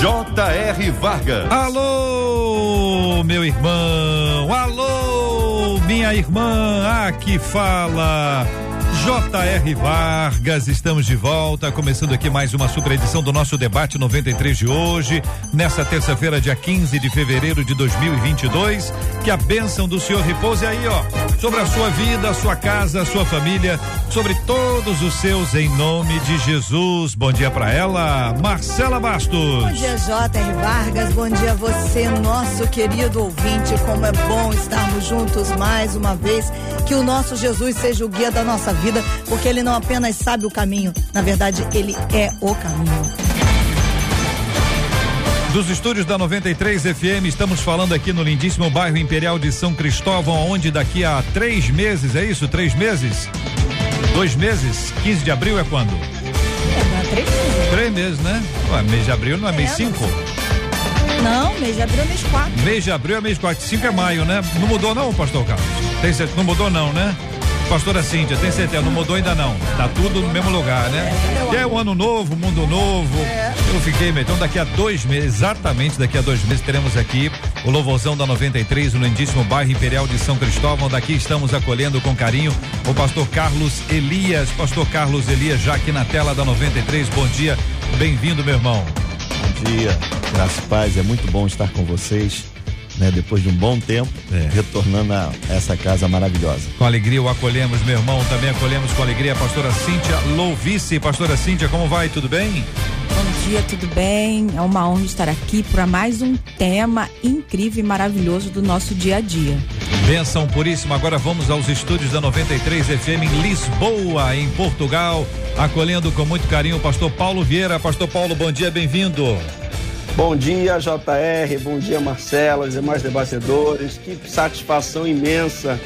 J.R. Vargas. Alô, meu irmão. Alô, minha irmã. Aqui fala J.R. Vargas, estamos de volta, começando aqui mais uma super edição do nosso debate 93 de hoje, nessa terça-feira, dia 15 de fevereiro de 2022. Que a bênção do Senhor repouse aí, ó, sobre a sua vida, a sua casa, a sua família, sobre todos os seus, em nome de Jesus. Bom dia para ela, Marcela Bastos. Bom dia, J.R. Vargas. Bom dia a você, nosso querido ouvinte. Como é bom estarmos juntos mais uma vez. Que o nosso Jesus seja o guia da nossa vida vida, porque ele não apenas sabe o caminho, na verdade, ele é o caminho. Dos estúdios da 93 FM, estamos falando aqui no lindíssimo bairro Imperial de São Cristóvão, onde daqui a três meses, é isso? Três meses? Dois meses? 15 de abril é quando? É, três meses. Três meses, né? Ué, mês de abril não é, é mês cinco? Não, mês de abril é mês quatro. Mês de abril é mês quatro. Cinco é maio, né? Não mudou não, pastor Carlos? Tem certeza? Não mudou não, né? Pastora Cíntia, tem certeza? Não mudou ainda não. Tá tudo no mesmo lugar, né? E é o ano novo, mundo novo. Eu fiquei, então daqui a dois meses, exatamente daqui a dois meses, teremos aqui o louvorzão da 93, no lindíssimo bairro Imperial de São Cristóvão. Daqui estamos acolhendo com carinho o pastor Carlos Elias. Pastor Carlos Elias, já aqui na tela da 93. Bom dia, bem-vindo, meu irmão. Bom dia, graças e paz. É muito bom estar com vocês né? Depois de um bom tempo, é. retornando a essa casa maravilhosa. Com alegria o acolhemos, meu irmão, também acolhemos com alegria a pastora Cíntia Louvice. Pastora Cíntia, como vai? Tudo bem? Bom dia, tudo bem? É uma honra estar aqui para mais um tema incrível e maravilhoso do nosso dia a dia. Benção puríssima. Agora vamos aos estúdios da 93 FM em Lisboa, em Portugal, acolhendo com muito carinho o pastor Paulo Vieira. Pastor Paulo, bom dia, bem-vindo. Bom dia, JR, bom dia, Marcela, os demais debatedores. Que satisfação imensa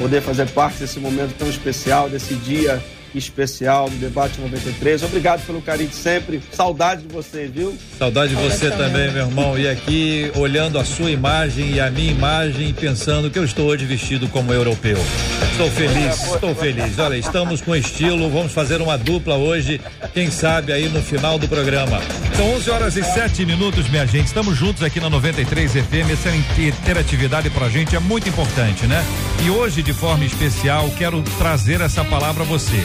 poder fazer parte desse momento tão especial, desse dia especial do Debate 93. Obrigado pelo carinho de sempre. Saudade de você, viu? Saudade de você também, meu irmão. E aqui, olhando a sua imagem e a minha imagem, pensando que eu estou hoje vestido como europeu. Estou feliz, estou feliz. Olha, estamos com estilo, vamos fazer uma dupla hoje, quem sabe aí no final do programa. São 11 horas e 7 minutos, minha gente. Estamos juntos aqui na 93 FM. Essa interatividade pra gente é muito importante, né? E hoje, de forma especial, quero trazer essa palavra a você.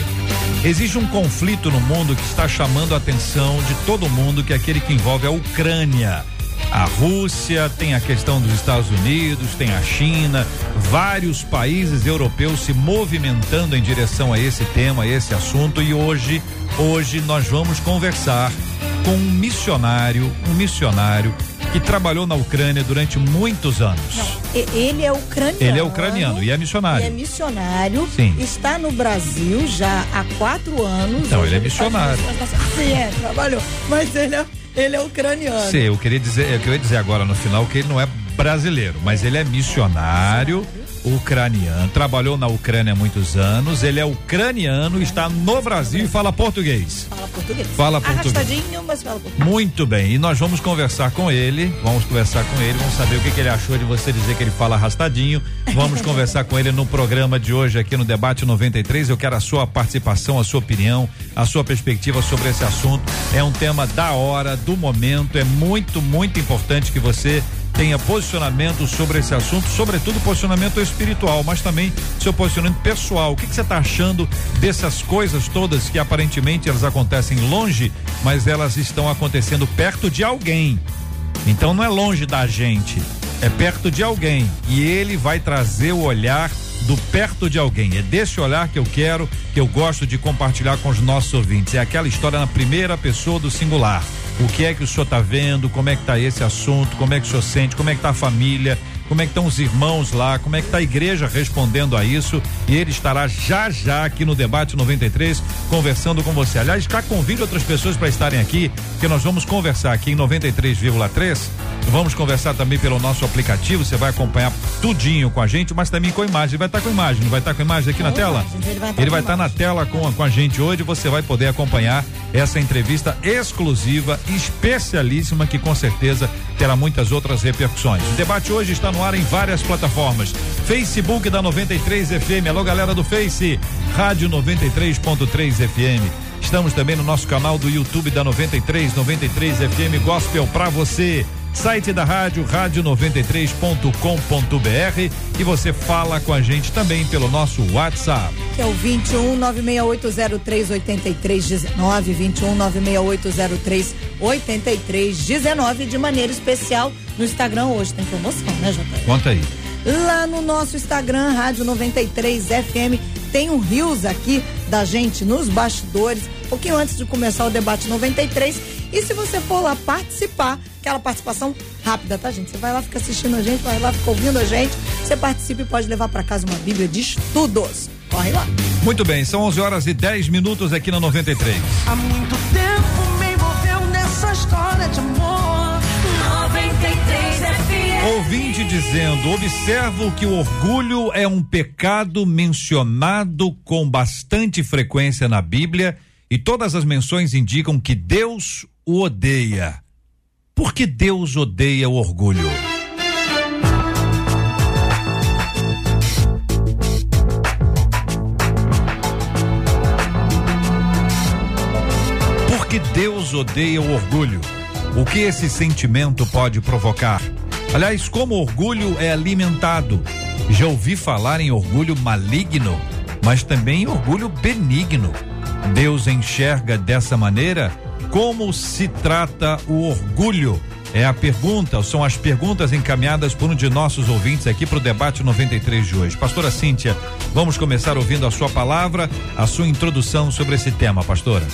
Existe um conflito no mundo que está chamando a atenção de todo mundo, que é aquele que envolve a Ucrânia. A Rússia, tem a questão dos Estados Unidos, tem a China, vários países europeus se movimentando em direção a esse tema, a esse assunto e hoje, hoje nós vamos conversar com um missionário, um missionário que trabalhou na Ucrânia durante muitos anos. Não, ele é ucraniano. Ele é ucraniano e é missionário. é missionário. Sim. Está no Brasil já há quatro anos. Não, ele é missionário. Sim, é, trabalhou. Mas ele é, ele é ucraniano. Sim, eu queria dizer, eu queria dizer agora no final que ele não é brasileiro, mas ele é missionário. Ucraniano, trabalhou na Ucrânia há muitos anos, ele é ucraniano, está no Brasil e fala português. Fala português. Fala português. Arrastadinho, mas fala português. Muito bem, e nós vamos conversar com ele, vamos conversar com ele, vamos saber o que, que ele achou de você dizer que ele fala arrastadinho. Vamos conversar com ele no programa de hoje aqui no Debate 93. Eu quero a sua participação, a sua opinião, a sua perspectiva sobre esse assunto. É um tema da hora, do momento, é muito, muito importante que você tenha posicionamento sobre esse assunto, sobretudo posicionamento espiritual, mas também seu posicionamento pessoal. O que, você está achando dessas coisas todas que aparentemente elas acontecem longe, mas elas estão acontecendo perto de alguém. Então não é longe da gente, é perto de alguém. E ele vai trazer o olhar do perto de alguém. É desse olhar que eu quero, que eu gosto de compartilhar com os nossos ouvintes. É aquela história na primeira pessoa do singular. O que é que o senhor está vendo? Como é que está esse assunto? Como é que o senhor sente? Como é que está a família? Como é que estão os irmãos lá, como é que está a igreja respondendo a isso. E ele estará já já aqui no debate 93 conversando com você. Aliás, já convide outras pessoas para estarem aqui, que nós vamos conversar aqui em 93,3. Vamos conversar também pelo nosso aplicativo. Você vai acompanhar tudinho com a gente, mas também com imagem. Vai estar tá com imagem, não vai estar tá com imagem aqui na tela? Ele vai estar tá na tela com, com a gente hoje. Você vai poder acompanhar essa entrevista exclusiva, especialíssima, que com certeza terá muitas outras repercussões. O debate hoje está no ar em várias plataformas. Facebook da 93 FM. Alô, galera do Face. Rádio 93.3 FM. Estamos também no nosso canal do YouTube da 93, 93 FM Gospel para você site da rádio rádio93.com.br e você fala com a gente também pelo nosso WhatsApp. Que é o 21 96803 8319 21 96803 8319 de maneira especial no Instagram hoje tem promoção, né, Jota? Conta aí. Lá no nosso Instagram Rádio 93 FM tem um rios aqui da gente nos bastidores, um pouquinho antes de começar o debate 93 e se você for lá participar, aquela participação rápida, tá, gente? Você vai lá, fica assistindo a gente, vai lá, fica ouvindo a gente, você participa e pode levar para casa uma Bíblia de estudos. Corre lá. Muito bem, são 11 horas e 10 minutos aqui na 93. Há muito tempo me envolveu nessa história de amor. 93 FM. Ouvinte dizendo: observo que o orgulho é um pecado mencionado com bastante frequência na Bíblia e todas as menções indicam que Deus o odeia. Por que Deus odeia o orgulho? Por que Deus odeia o orgulho? O que esse sentimento pode provocar? Aliás, como orgulho é alimentado? Já ouvi falar em orgulho maligno, mas também orgulho benigno. Deus enxerga dessa maneira como se trata o orgulho? É a pergunta, são as perguntas encaminhadas por um de nossos ouvintes aqui para o debate 93 de hoje. Pastora Cíntia, vamos começar ouvindo a sua palavra, a sua introdução sobre esse tema, pastora.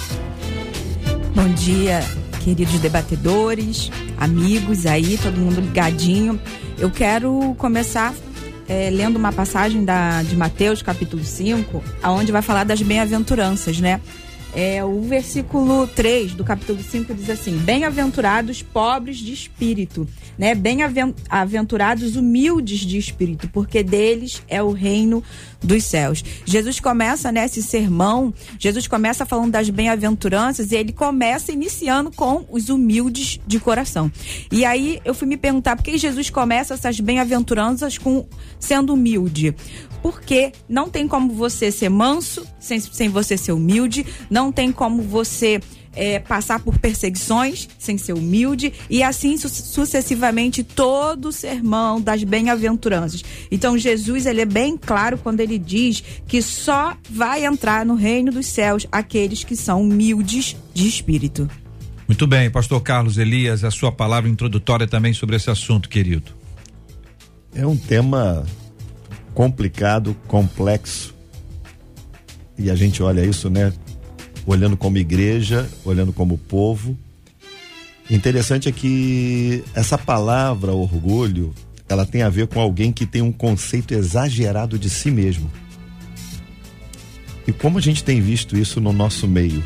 Bom dia, queridos debatedores, amigos aí, todo mundo ligadinho. Eu quero começar é, lendo uma passagem da, de Mateus, capítulo 5, aonde vai falar das bem-aventuranças, né? É, o versículo 3 do capítulo 5 diz assim: Bem-aventurados pobres de espírito, né? Bem-aventurados humildes de espírito, porque deles é o reino dos céus. Jesus começa nesse né, sermão, Jesus começa falando das bem-aventuranças e ele começa iniciando com os humildes de coração. E aí eu fui me perguntar por que Jesus começa essas bem-aventuranças com sendo humilde? porque não tem como você ser manso sem, sem você ser humilde, não tem como você é, passar por perseguições sem ser humilde e assim su sucessivamente todo o sermão das bem-aventuranças. Então Jesus ele é bem claro quando ele diz que só vai entrar no reino dos céus aqueles que são humildes de espírito. Muito bem, pastor Carlos Elias, a sua palavra introdutória também sobre esse assunto, querido. É um tema complicado, complexo. E a gente olha isso, né? Olhando como igreja, olhando como povo. Interessante é que essa palavra orgulho, ela tem a ver com alguém que tem um conceito exagerado de si mesmo. E como a gente tem visto isso no nosso meio?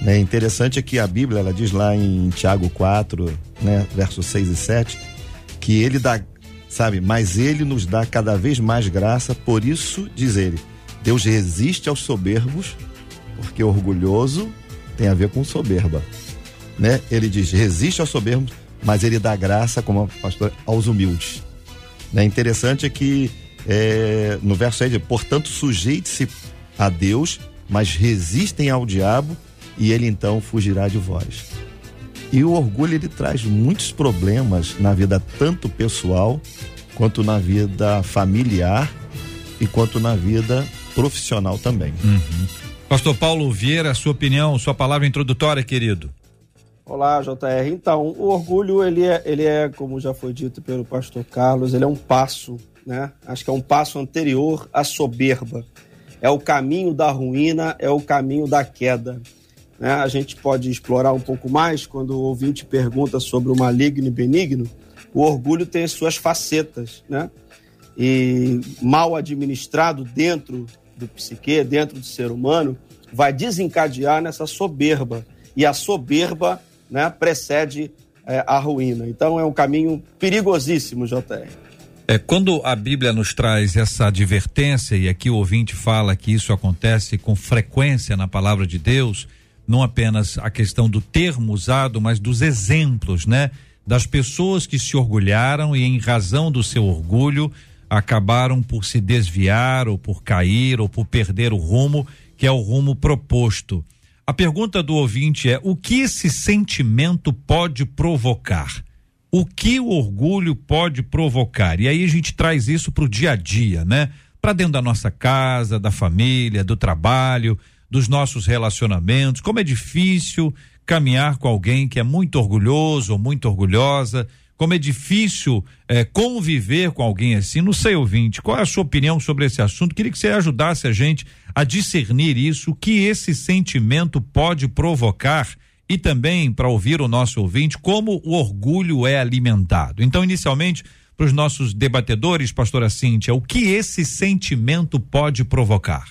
Né? Interessante é que a Bíblia, ela diz lá em Tiago 4, né, versos 6 e 7, que ele dá sabe? Mas ele nos dá cada vez mais graça, por isso diz ele: Deus resiste aos soberbos, porque orgulhoso tem a ver com soberba, né? Ele diz: resiste aos soberbos, mas ele dá graça, como pastor, aos humildes. Né? Interessante é que é, no verso 6 portanto, sujeite-se a Deus, mas resistem ao diabo, e ele então fugirá de vós. E o orgulho ele traz muitos problemas na vida tanto pessoal quanto na vida familiar e quanto na vida profissional também. Uhum. Pastor Paulo Vieira, sua opinião, sua palavra introdutória, querido. Olá, JR. Então, o orgulho, ele é, ele é, como já foi dito pelo pastor Carlos, ele é um passo, né? Acho que é um passo anterior à soberba. É o caminho da ruína, é o caminho da queda. Né? A gente pode explorar um pouco mais quando o ouvinte pergunta sobre o maligno e benigno, o orgulho tem as suas facetas, né? E mal administrado dentro do psique, dentro do ser humano, vai desencadear nessa soberba. E a soberba né, precede é, a ruína. Então é um caminho perigosíssimo, JR. É, quando a Bíblia nos traz essa advertência, e aqui o ouvinte fala que isso acontece com frequência na palavra de Deus, não apenas a questão do termo usado, mas dos exemplos, né? Das pessoas que se orgulharam e, em razão do seu orgulho, acabaram por se desviar, ou por cair, ou por perder o rumo, que é o rumo proposto. A pergunta do ouvinte é: o que esse sentimento pode provocar? O que o orgulho pode provocar? E aí a gente traz isso para o dia a dia, né? Para dentro da nossa casa, da família, do trabalho, dos nossos relacionamentos. Como é difícil caminhar com alguém que é muito orgulhoso ou muito orgulhosa como é difícil é, conviver com alguém assim. Não sei, ouvinte, qual é a sua opinião sobre esse assunto? Queria que você ajudasse a gente a discernir isso, o que esse sentimento pode provocar e também para ouvir o nosso ouvinte como o orgulho é alimentado. Então, inicialmente, para os nossos debatedores, pastora Cíntia, o que esse sentimento pode provocar?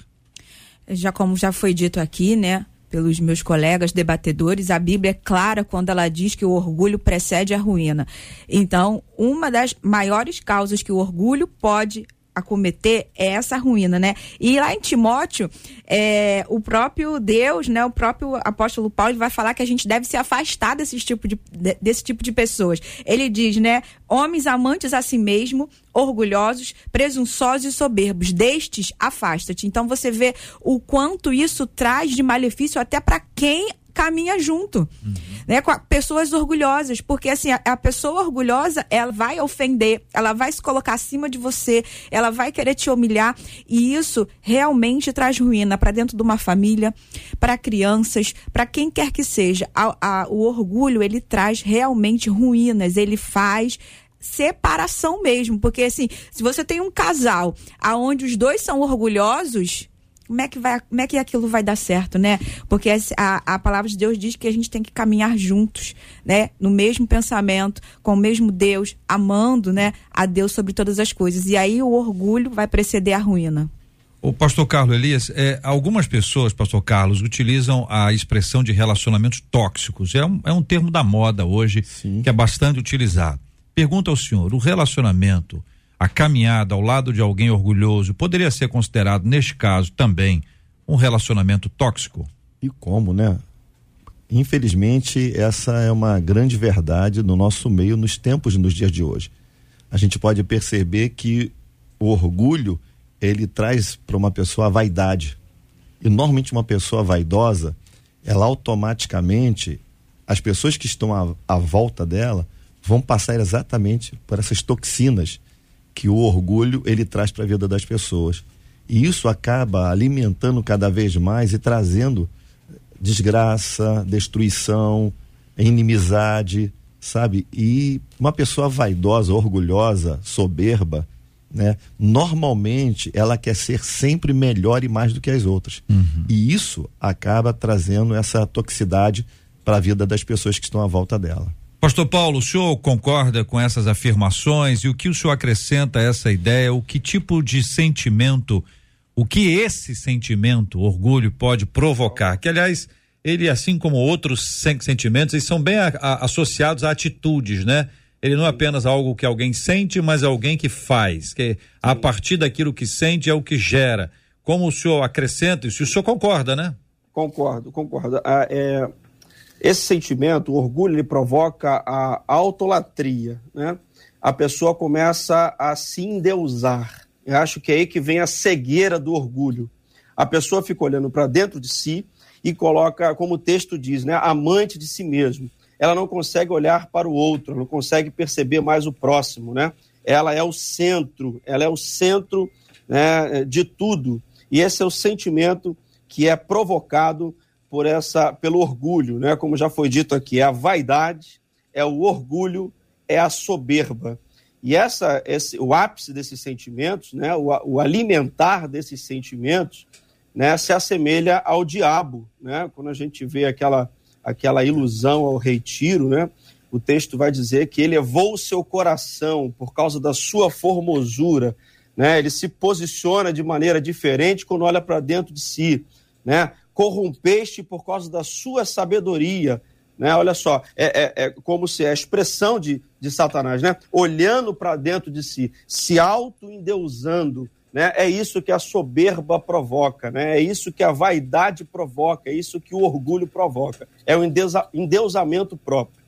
Já como já foi dito aqui, né? Pelos meus colegas debatedores, a Bíblia é clara quando ela diz que o orgulho precede a ruína. Então, uma das maiores causas que o orgulho pode acometer é essa ruína, né? E lá em Timóteo, é, o próprio Deus, né, o próprio apóstolo Paulo vai falar que a gente deve se afastar desse tipo de, desse tipo de pessoas. Ele diz, né, homens amantes a si mesmo, orgulhosos, presunçosos e soberbos, destes afasta-te. Então você vê o quanto isso traz de malefício até para quem caminha junto, uhum. né? Com pessoas orgulhosas, porque assim, a, a, pessoa orgulhosa, ela vai ofender, ela vai se colocar acima de você, ela vai querer te humilhar, e isso realmente traz ruína para dentro de uma família, para crianças, para quem quer que seja. A, a, o orgulho, ele traz realmente ruínas, ele faz separação mesmo, porque assim, se você tem um casal aonde os dois são orgulhosos, como é que vai, como é que aquilo vai dar certo, né? Porque a, a palavra de Deus diz que a gente tem que caminhar juntos, né? No mesmo pensamento, com o mesmo Deus, amando, né? A Deus sobre todas as coisas. E aí o orgulho vai preceder a ruína. O pastor Carlos Elias, é, algumas pessoas, pastor Carlos, utilizam a expressão de relacionamentos tóxicos. É um, é um termo da moda hoje, Sim. que é bastante utilizado. Pergunta ao senhor, o relacionamento a caminhada ao lado de alguém orgulhoso poderia ser considerado, neste caso, também um relacionamento tóxico? E como, né? Infelizmente, essa é uma grande verdade no nosso meio nos tempos nos dias de hoje. A gente pode perceber que o orgulho ele traz para uma pessoa a vaidade. E normalmente uma pessoa vaidosa, ela automaticamente, as pessoas que estão à, à volta dela vão passar exatamente por essas toxinas que o orgulho ele traz para a vida das pessoas. E isso acaba alimentando cada vez mais e trazendo desgraça, destruição, inimizade, sabe? E uma pessoa vaidosa, orgulhosa, soberba, né? Normalmente ela quer ser sempre melhor e mais do que as outras. Uhum. E isso acaba trazendo essa toxicidade para a vida das pessoas que estão à volta dela. Pastor Paulo, o senhor concorda com essas afirmações e o que o senhor acrescenta a essa ideia? O que tipo de sentimento, o que esse sentimento, orgulho, pode provocar? Que, aliás, ele, assim como outros sentimentos, eles são bem a, a, associados a atitudes, né? Ele não é apenas algo que alguém sente, mas alguém que faz, que a partir daquilo que sente é o que gera. Como o senhor acrescenta, se o senhor concorda, né? Concordo, concordo. Ah, é, esse sentimento, o orgulho, ele provoca a autolatria, né? A pessoa começa a se endeusar. Eu acho que é aí que vem a cegueira do orgulho. A pessoa fica olhando para dentro de si e coloca, como o texto diz, né, amante de si mesmo. Ela não consegue olhar para o outro, não consegue perceber mais o próximo, né? Ela é o centro, ela é o centro né, de tudo. E esse é o sentimento que é provocado por essa pelo orgulho, né? Como já foi dito aqui, é a vaidade, é o orgulho, é a soberba. E essa esse o ápice desses sentimentos, né? O, o alimentar desses sentimentos, né, se assemelha ao diabo, né? Quando a gente vê aquela aquela ilusão ao retiro, né? o texto vai dizer que elevou o seu coração por causa da sua formosura, né? Ele se posiciona de maneira diferente quando olha para dentro de si, né? Corrompeste por causa da sua sabedoria, né? Olha só, é, é, é como se é a expressão de, de Satanás, né? Olhando para dentro de si, se auto-endeusando, né? É isso que a soberba provoca, né? É isso que a vaidade provoca, é isso que o orgulho provoca. É o endeusa, endeusamento próprio.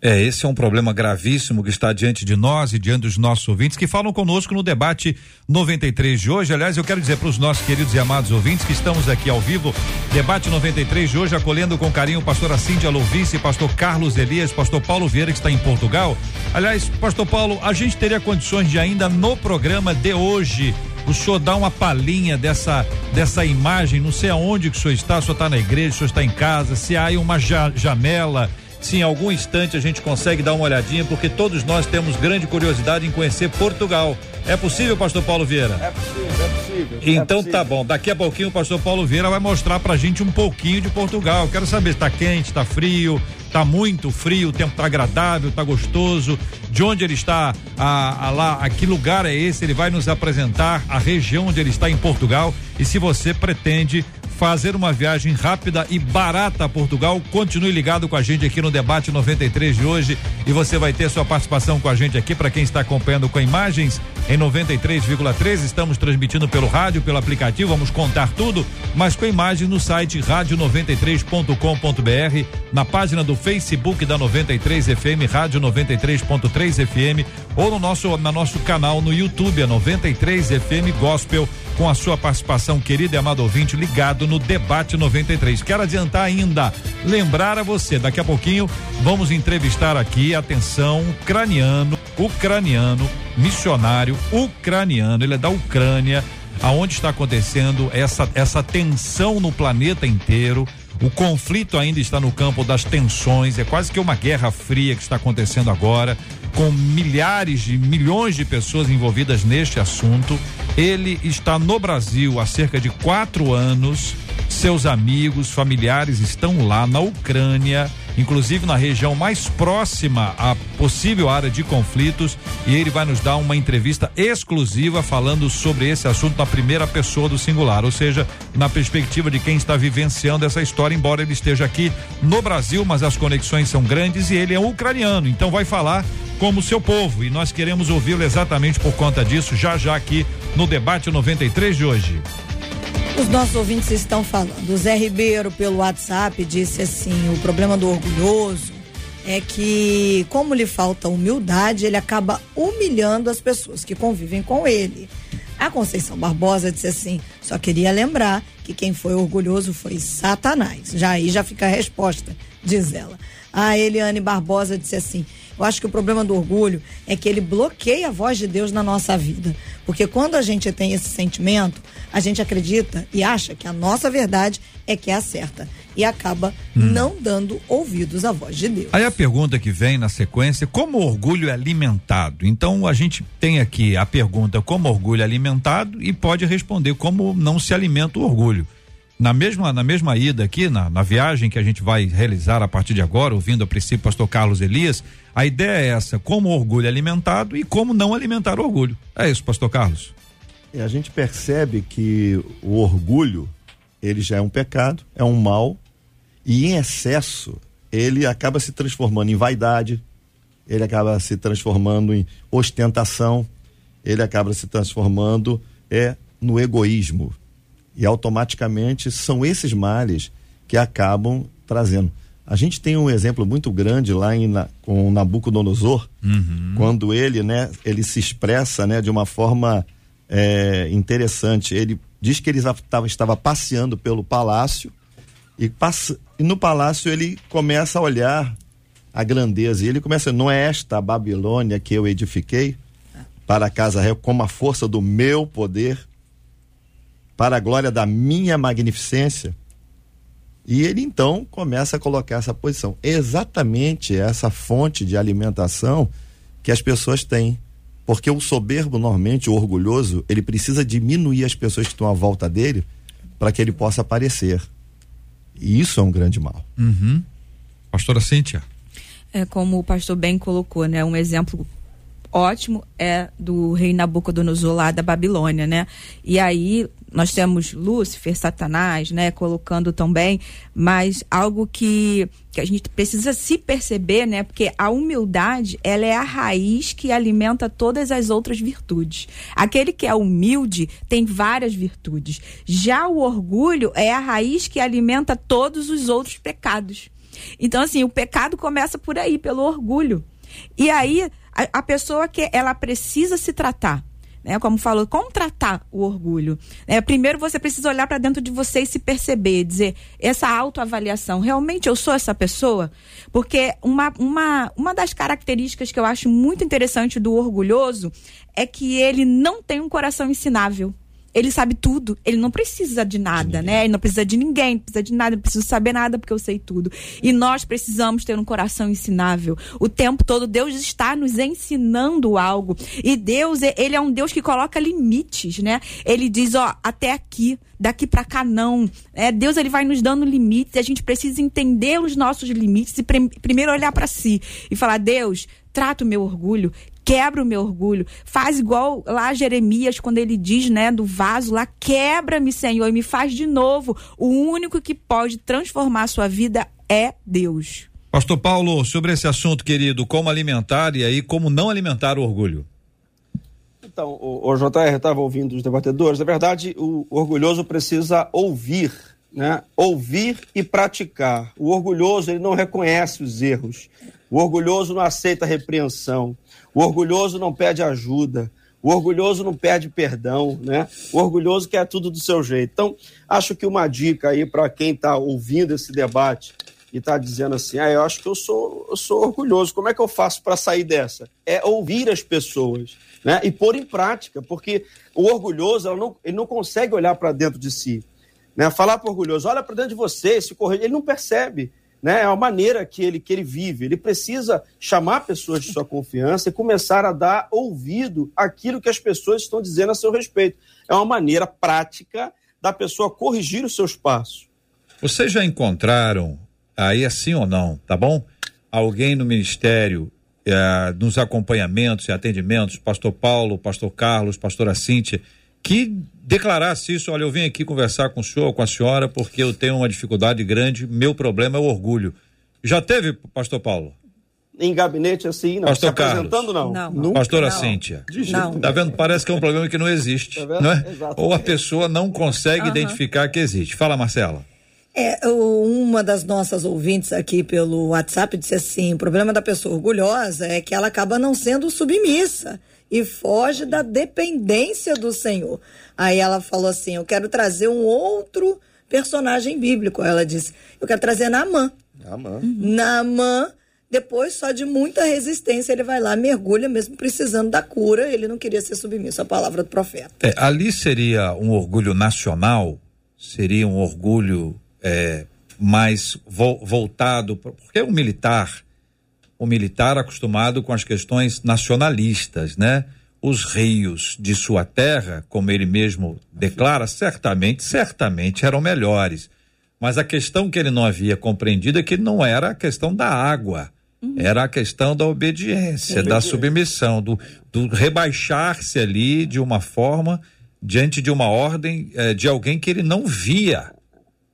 É, esse é um problema gravíssimo que está diante de nós e diante dos nossos ouvintes que falam conosco no debate 93 de hoje. Aliás, eu quero dizer para os nossos queridos e amados ouvintes que estamos aqui ao vivo, debate 93 de hoje, acolhendo com carinho o pastor Cíndia Louvice, pastor Carlos Elias, pastor Paulo Vieira, que está em Portugal. Aliás, pastor Paulo, a gente teria condições de ainda no programa de hoje o senhor dá uma palhinha dessa dessa imagem, não sei aonde que o senhor está, o senhor está na igreja, o senhor está em casa, se há aí uma ja, janela se em algum instante a gente consegue dar uma olhadinha, porque todos nós temos grande curiosidade em conhecer Portugal. É possível, pastor Paulo Vieira? É possível, é possível. Então é possível. tá bom. Daqui a pouquinho o pastor Paulo Vieira vai mostrar pra gente um pouquinho de Portugal. Quero saber se tá quente, tá frio, tá muito frio, o tempo tá agradável, tá gostoso. De onde ele está, a, a lá, a que lugar é esse? Ele vai nos apresentar a região onde ele está em Portugal. E se você pretende fazer uma viagem rápida e barata a Portugal. Continue ligado com a gente aqui no debate 93 de hoje e você vai ter sua participação com a gente aqui para quem está acompanhando com imagens em 93,3. Estamos transmitindo pelo rádio, pelo aplicativo, vamos contar tudo, mas com imagem no site rádio93.com.br, na página do Facebook da 93 FM, Rádio 93.3 FM ou no nosso na nosso canal no YouTube, a 93 FM Gospel com a sua participação, querido e amado ouvinte, ligado no Debate 93. Quero adiantar ainda, lembrar a você, daqui a pouquinho vamos entrevistar aqui, atenção, ucraniano, ucraniano, missionário ucraniano, ele é da Ucrânia, aonde está acontecendo essa, essa tensão no planeta inteiro. O conflito ainda está no campo das tensões, é quase que uma guerra fria que está acontecendo agora, com milhares de milhões de pessoas envolvidas neste assunto. Ele está no Brasil há cerca de quatro anos. Seus amigos, familiares estão lá na Ucrânia inclusive na região mais próxima à possível área de conflitos, e ele vai nos dar uma entrevista exclusiva falando sobre esse assunto na primeira pessoa do singular, ou seja, na perspectiva de quem está vivenciando essa história, embora ele esteja aqui no Brasil, mas as conexões são grandes e ele é ucraniano, então vai falar como seu povo e nós queremos ouvi-lo exatamente por conta disso já já aqui no debate 93 de hoje. Os nossos ouvintes estão falando. O Zé Ribeiro, pelo WhatsApp, disse assim: o problema do orgulhoso é que, como lhe falta humildade, ele acaba humilhando as pessoas que convivem com ele. A Conceição Barbosa disse assim: só queria lembrar que quem foi orgulhoso foi Satanás. Já aí já fica a resposta, diz ela. A Eliane Barbosa disse assim: eu acho que o problema do orgulho é que ele bloqueia a voz de Deus na nossa vida. Porque quando a gente tem esse sentimento, a gente acredita e acha que a nossa verdade é que é a certa. E acaba hum. não dando ouvidos à voz de Deus. Aí a pergunta que vem na sequência: como o orgulho é alimentado? Então a gente tem aqui a pergunta: como o orgulho é alimentado? E pode responder como não se alimenta o orgulho na mesma na mesma ida aqui na, na viagem que a gente vai realizar a partir de agora ouvindo a princípio pastor Carlos Elias a ideia é essa como o orgulho é alimentado e como não alimentar o orgulho. É isso pastor Carlos? É, a gente percebe que o orgulho ele já é um pecado é um mal e em excesso ele acaba se transformando em vaidade ele acaba se transformando em ostentação ele acaba se transformando é no egoísmo e automaticamente são esses males que acabam trazendo. A gente tem um exemplo muito grande lá em, na, com Nabucodonosor, uhum. quando ele, né, ele se expressa, né, de uma forma é, interessante. Ele diz que ele estava, estava passeando pelo palácio e, passa, e no palácio ele começa a olhar a grandeza e ele começa, não é esta a Babilônia que eu edifiquei para a casa real como a força do meu poder para a glória da minha magnificência. E ele então começa a colocar essa posição. Exatamente essa fonte de alimentação que as pessoas têm. Porque o soberbo, normalmente, o orgulhoso, ele precisa diminuir as pessoas que estão à volta dele para que ele possa aparecer. E isso é um grande mal. Uhum. Pastora Cíntia. É como o pastor bem colocou, né? Um exemplo ótimo é do rei Nabucodonosor lá da Babilônia, né? E aí nós temos Lúcifer, Satanás, né, colocando também, mas algo que, que a gente precisa se perceber, né, porque a humildade, ela é a raiz que alimenta todas as outras virtudes. Aquele que é humilde tem várias virtudes. Já o orgulho é a raiz que alimenta todos os outros pecados. Então, assim, o pecado começa por aí, pelo orgulho. E aí, a, a pessoa que ela precisa se tratar. Né, como falou, como tratar o orgulho? É, primeiro você precisa olhar para dentro de você e se perceber, dizer essa autoavaliação, realmente eu sou essa pessoa? Porque uma, uma, uma das características que eu acho muito interessante do orgulhoso é que ele não tem um coração ensinável ele sabe tudo, ele não precisa de nada, de né? Ele não precisa de ninguém, não precisa de nada, não precisa saber nada porque eu sei tudo. E nós precisamos ter um coração ensinável. O tempo todo Deus está nos ensinando algo. E Deus, ele é um Deus que coloca limites, né? Ele diz, ó, até aqui, daqui para cá não. É, Deus ele vai nos dando limites, e a gente precisa entender os nossos limites e primeiro olhar para si e falar: "Deus, trata o meu orgulho, quebra o meu orgulho. Faz igual lá Jeremias, quando ele diz, né, do vaso lá, quebra-me, Senhor, e me faz de novo. O único que pode transformar a sua vida é Deus. Pastor Paulo, sobre esse assunto, querido, como alimentar e aí como não alimentar o orgulho? Então, o, o JR estava ouvindo os debatedores. Na verdade, o orgulhoso precisa ouvir, né? Ouvir e praticar. O orgulhoso, ele não reconhece os erros. O orgulhoso não aceita repreensão. O orgulhoso não pede ajuda. O orgulhoso não pede perdão, né? O orgulhoso quer tudo do seu jeito. Então, acho que uma dica aí para quem está ouvindo esse debate e está dizendo assim: ah, eu acho que eu sou, eu sou orgulhoso, como é que eu faço para sair dessa? É ouvir as pessoas né? e pôr em prática, porque o orgulhoso não, ele não consegue olhar para dentro de si. Né? Falar para orgulhoso: olha para dentro de você, se correr, ele não percebe né? É a maneira que ele, que ele vive. Ele precisa chamar pessoas de sua confiança e começar a dar ouvido àquilo que as pessoas estão dizendo a seu respeito. É uma maneira prática da pessoa corrigir os seus passos. Vocês já encontraram, aí assim ou não, tá bom? Alguém no ministério, eh, nos acompanhamentos e atendimentos, pastor Paulo, pastor Carlos, pastora Cíntia, que declarasse isso, olha, eu vim aqui conversar com o senhor, com a senhora, porque eu tenho uma dificuldade grande, meu problema é o orgulho. Já teve, pastor Paulo? Em gabinete assim, não. Pastor Se apresentando, não. não. não. Pastora não. Cíntia. Não. Tá vendo? Parece que é um problema que não existe, tá não é? Ou a pessoa não consegue identificar que existe. Fala, Marcela. É, uma das nossas ouvintes aqui pelo WhatsApp disse assim: o problema da pessoa orgulhosa é que ela acaba não sendo submissa e foge da dependência do Senhor. Aí ela falou assim: Eu quero trazer um outro personagem bíblico. Ela disse: Eu quero trazer Naamã. Naamã. Uhum. Naamã, depois só de muita resistência, ele vai lá, mergulha, mesmo precisando da cura. Ele não queria ser submisso à palavra do profeta. É, ali seria um orgulho nacional? Seria um orgulho é, mais vo voltado. Porque o militar o militar acostumado com as questões nacionalistas, né? Os rios de sua terra, como ele mesmo declara, certamente, certamente eram melhores. Mas a questão que ele não havia compreendido é que não era a questão da água, uhum. era a questão da obediência, da submissão, do, do rebaixar-se ali de uma forma diante de uma ordem eh, de alguém que ele não via,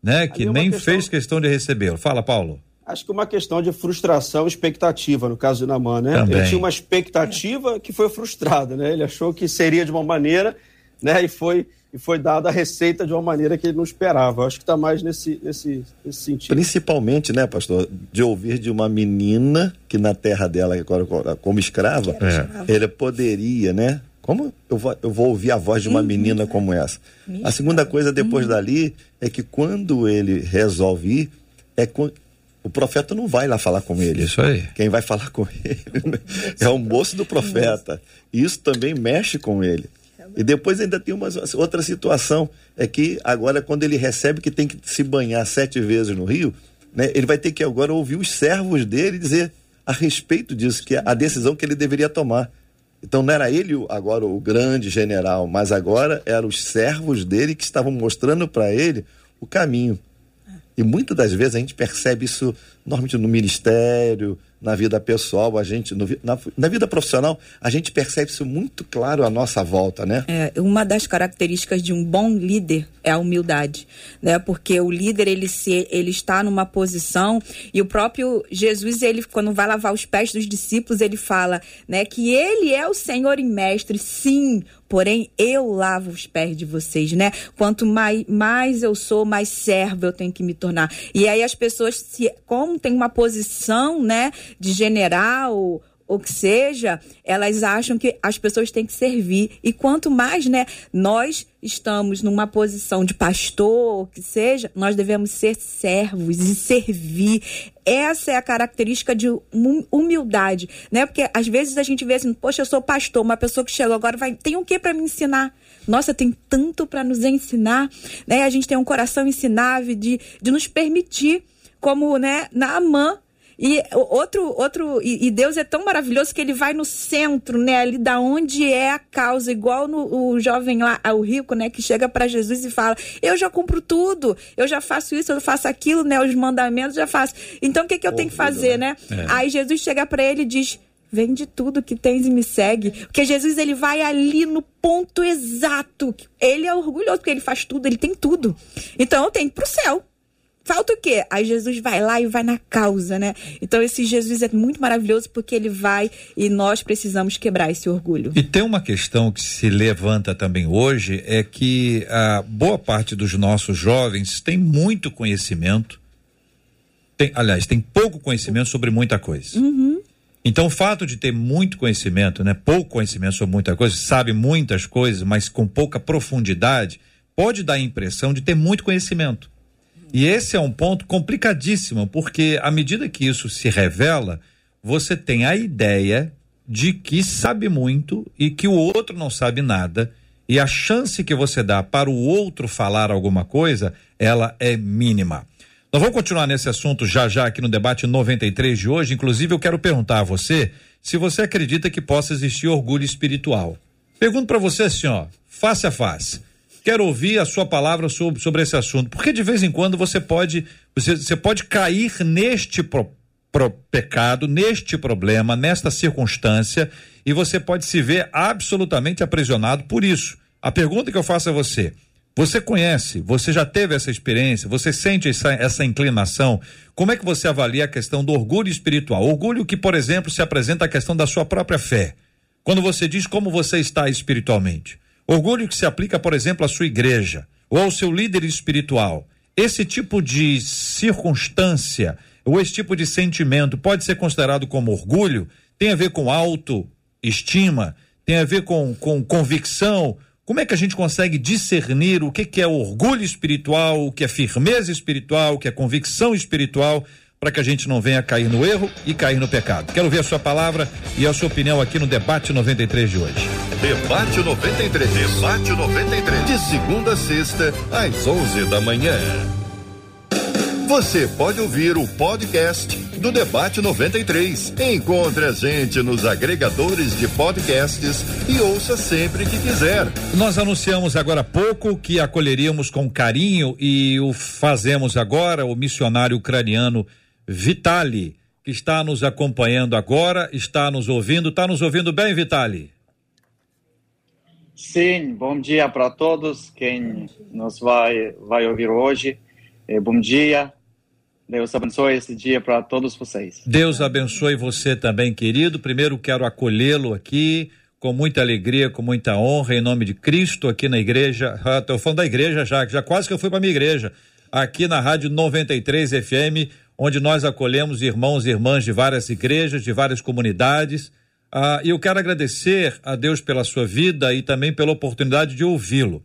né? Que nem questão... fez questão de recebê-lo. Fala, Paulo. Acho que uma questão de frustração e expectativa, no caso do Naman, né? Também. Ele tinha uma expectativa que foi frustrada, né? Ele achou que seria de uma maneira, né? E foi, e foi dada a receita de uma maneira que ele não esperava. Acho que está mais nesse, nesse, nesse sentido. Principalmente, né, pastor, de ouvir de uma menina que na terra dela, agora como escrava, é. ele poderia, né? Como eu vou, eu vou ouvir a voz de uma menina como essa? A segunda coisa depois dali é que quando ele resolve ir, é o profeta não vai lá falar com ele. Isso aí. Quem vai falar com ele é o moço do profeta. Isso também mexe com ele. E depois ainda tem uma outra situação, é que agora quando ele recebe que tem que se banhar sete vezes no rio, né, ele vai ter que agora ouvir os servos dele dizer a respeito disso, que é a decisão que ele deveria tomar. Então não era ele agora o grande general, mas agora eram os servos dele que estavam mostrando para ele o caminho. E muitas das vezes a gente percebe isso normalmente no ministério, na vida pessoal, a gente, no, na, na, vida profissional, a gente percebe isso muito claro à nossa volta, né? É, uma das características de um bom líder é a humildade, né? Porque o líder, ele, se, ele está numa posição e o próprio Jesus, ele, quando vai lavar os pés dos discípulos, ele fala, né? Que ele é o Senhor e Mestre, sim, porém eu lavo os pés de vocês, né? Quanto mais, mais eu sou, mais servo eu tenho que me tornar. E aí as pessoas, se, como tem uma posição, né, de general ou que seja, elas acham que as pessoas têm que servir. E quanto mais, né, nós estamos numa posição de pastor, que seja, nós devemos ser servos e servir. Essa é a característica de humildade, né? Porque às vezes a gente vê assim, poxa, eu sou pastor, uma pessoa que chegou agora vai, tem o que para me ensinar? Nossa, tem tanto para nos ensinar, né? A gente tem um coração ensinável de, de nos permitir, como, né, Naamã, e outro, outro e, Deus é tão maravilhoso que ele vai no centro, né, ali da onde é a causa, igual no, o jovem lá, o rico, né, que chega para Jesus e fala: "Eu já cumpro tudo, eu já faço isso, eu faço aquilo, né, os mandamentos já faço. Então o que que eu tenho que fazer, né?" né? É. Aí Jesus chega para ele e diz: Vende tudo que tens e me segue. Porque Jesus ele vai ali no ponto exato. Ele é orgulhoso porque ele faz tudo, ele tem tudo. Então eu tenho que ir pro céu. Falta o quê? Aí Jesus vai lá e vai na causa, né? Então esse Jesus é muito maravilhoso porque ele vai e nós precisamos quebrar esse orgulho. E tem uma questão que se levanta também hoje é que a boa parte dos nossos jovens tem muito conhecimento, tem, aliás, tem pouco conhecimento sobre muita coisa. Uhum. Então o fato de ter muito conhecimento, né, pouco conhecimento sobre muita coisa, sabe muitas coisas, mas com pouca profundidade, pode dar a impressão de ter muito conhecimento. E esse é um ponto complicadíssimo, porque à medida que isso se revela, você tem a ideia de que sabe muito e que o outro não sabe nada, e a chance que você dá para o outro falar alguma coisa, ela é mínima. Nós vamos continuar nesse assunto já já aqui no debate 93 de hoje. Inclusive, eu quero perguntar a você se você acredita que possa existir orgulho espiritual. Pergunto para você assim, ó, face a face. Quero ouvir a sua palavra sobre, sobre esse assunto, porque de vez em quando você pode você, você pode cair neste pro, pro pecado, neste problema, nesta circunstância, e você pode se ver absolutamente aprisionado por isso. A pergunta que eu faço a você: você conhece, você já teve essa experiência, você sente essa, essa inclinação? Como é que você avalia a questão do orgulho espiritual? Orgulho que, por exemplo, se apresenta a questão da sua própria fé. Quando você diz como você está espiritualmente. Orgulho que se aplica, por exemplo, à sua igreja ou ao seu líder espiritual. Esse tipo de circunstância ou esse tipo de sentimento pode ser considerado como orgulho? Tem a ver com autoestima? Tem a ver com, com convicção? Como é que a gente consegue discernir o que, que é orgulho espiritual, o que é firmeza espiritual, o que é convicção espiritual? Para que a gente não venha cair no erro e cair no pecado. Quero ver a sua palavra e a sua opinião aqui no Debate 93 de hoje. Debate 93. Debate 93. De segunda a sexta, às 11 da manhã. Você pode ouvir o podcast do Debate 93. Encontre a gente nos agregadores de podcasts e ouça sempre que quiser. Nós anunciamos agora há pouco que acolheríamos com carinho e o fazemos agora o missionário ucraniano Vitali, que está nos acompanhando agora, está nos ouvindo. Está nos ouvindo bem, Vitali? Sim, bom dia para todos quem nos vai, vai ouvir hoje. Eh, bom dia. Deus abençoe esse dia para todos vocês. Deus abençoe você também, querido. Primeiro quero acolhê-lo aqui com muita alegria, com muita honra, em nome de Cristo, aqui na igreja. Estou ah, falando da igreja já, já quase que eu fui para minha igreja. Aqui na Rádio 93 FM, onde nós acolhemos irmãos e irmãs de várias igrejas, de várias comunidades. Ah, eu quero agradecer a Deus pela sua vida e também pela oportunidade de ouvi-lo.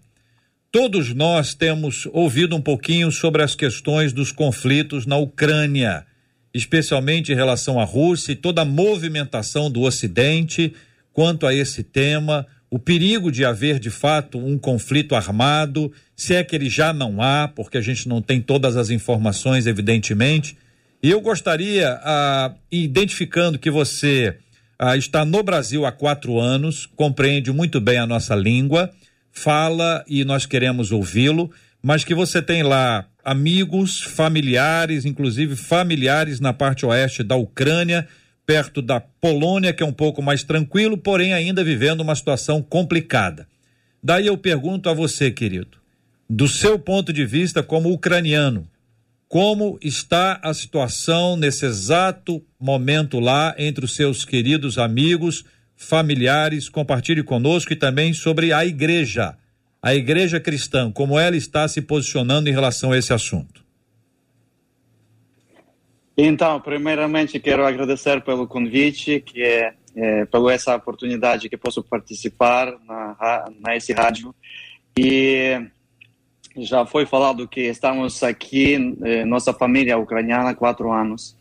Todos nós temos ouvido um pouquinho sobre as questões dos conflitos na Ucrânia, especialmente em relação à Rússia e toda a movimentação do Ocidente quanto a esse tema, o perigo de haver de fato um conflito armado, se é que ele já não há, porque a gente não tem todas as informações, evidentemente e eu gostaria, ah, identificando que você ah, está no Brasil há quatro anos, compreende muito bem a nossa língua, fala e nós queremos ouvi-lo, mas que você tem lá amigos, familiares, inclusive familiares na parte oeste da Ucrânia, perto da Polônia, que é um pouco mais tranquilo, porém ainda vivendo uma situação complicada. Daí eu pergunto a você, querido, do seu ponto de vista como ucraniano, como está a situação nesse exato momento lá entre os seus queridos amigos, familiares? Compartilhe conosco e também sobre a igreja, a igreja cristã, como ela está se posicionando em relação a esse assunto. Então, primeiramente quero agradecer pelo convite, que é, é pela essa oportunidade que posso participar na, nesse rádio. E já foi falado que estamos aqui, eh, nossa família ucraniana, há quatro anos.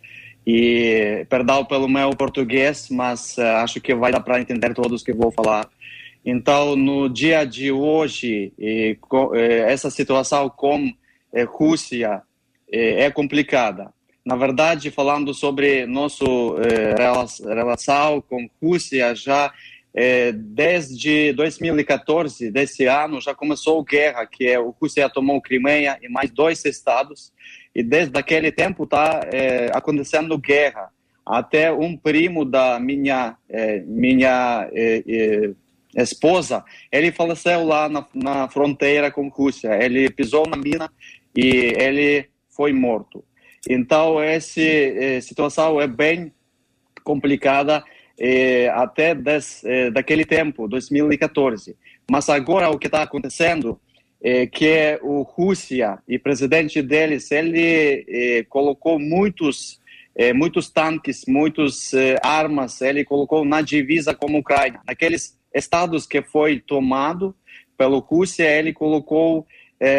E perdão pelo meu português, mas eh, acho que vai dar para entender todos que vou falar. Então, no dia de hoje, eh, essa situação com eh, Rússia é complicada. Na verdade, falando sobre nossa relação com Rússia, já é, desde 2014, desse ano, já começou a guerra, que é o Rússia tomou Crimeia e mais dois estados, e desde aquele tempo está é, acontecendo guerra. Até um primo da minha é, minha é, é, esposa, ele faleceu lá na, na fronteira com a Rússia. Ele pisou na mina e ele foi morto. Então essa é, situação é bem complicada eh, até des, eh, daquele tempo, 2014. Mas agora o que está acontecendo é que o Rússia e o presidente deles ele colocou muitos muitos tanques, muitas armas, ele colocou na divisa com a Ucrânia. Naqueles estados que foi tomado pelo Rússia, ele colocou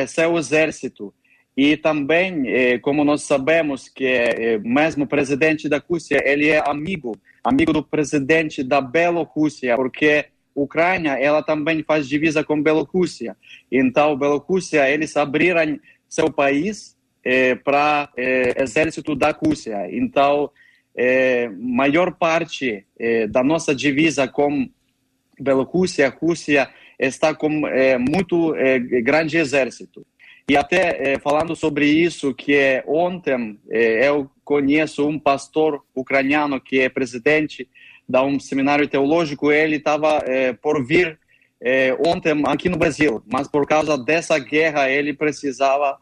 seu exército. E também, como nós sabemos que mesmo o presidente da Rússia, ele é amigo amigo do presidente da Bielorrússia, porque Ucrânia ela também faz divisa com Bielorrússia. Então, Bielorrússia, eles abriram seu país eh, para eh, exército da Rússia. Então, eh, maior parte eh, da nossa divisa com Bielorrússia, Rússia está com eh, muito grande exército. E até eh, falando sobre isso, que é ontem eh, eu conheço um pastor ucraniano que é presidente de um seminário teológico, ele estava eh, por vir ontem aqui no Brasil, mas por causa dessa guerra ele precisava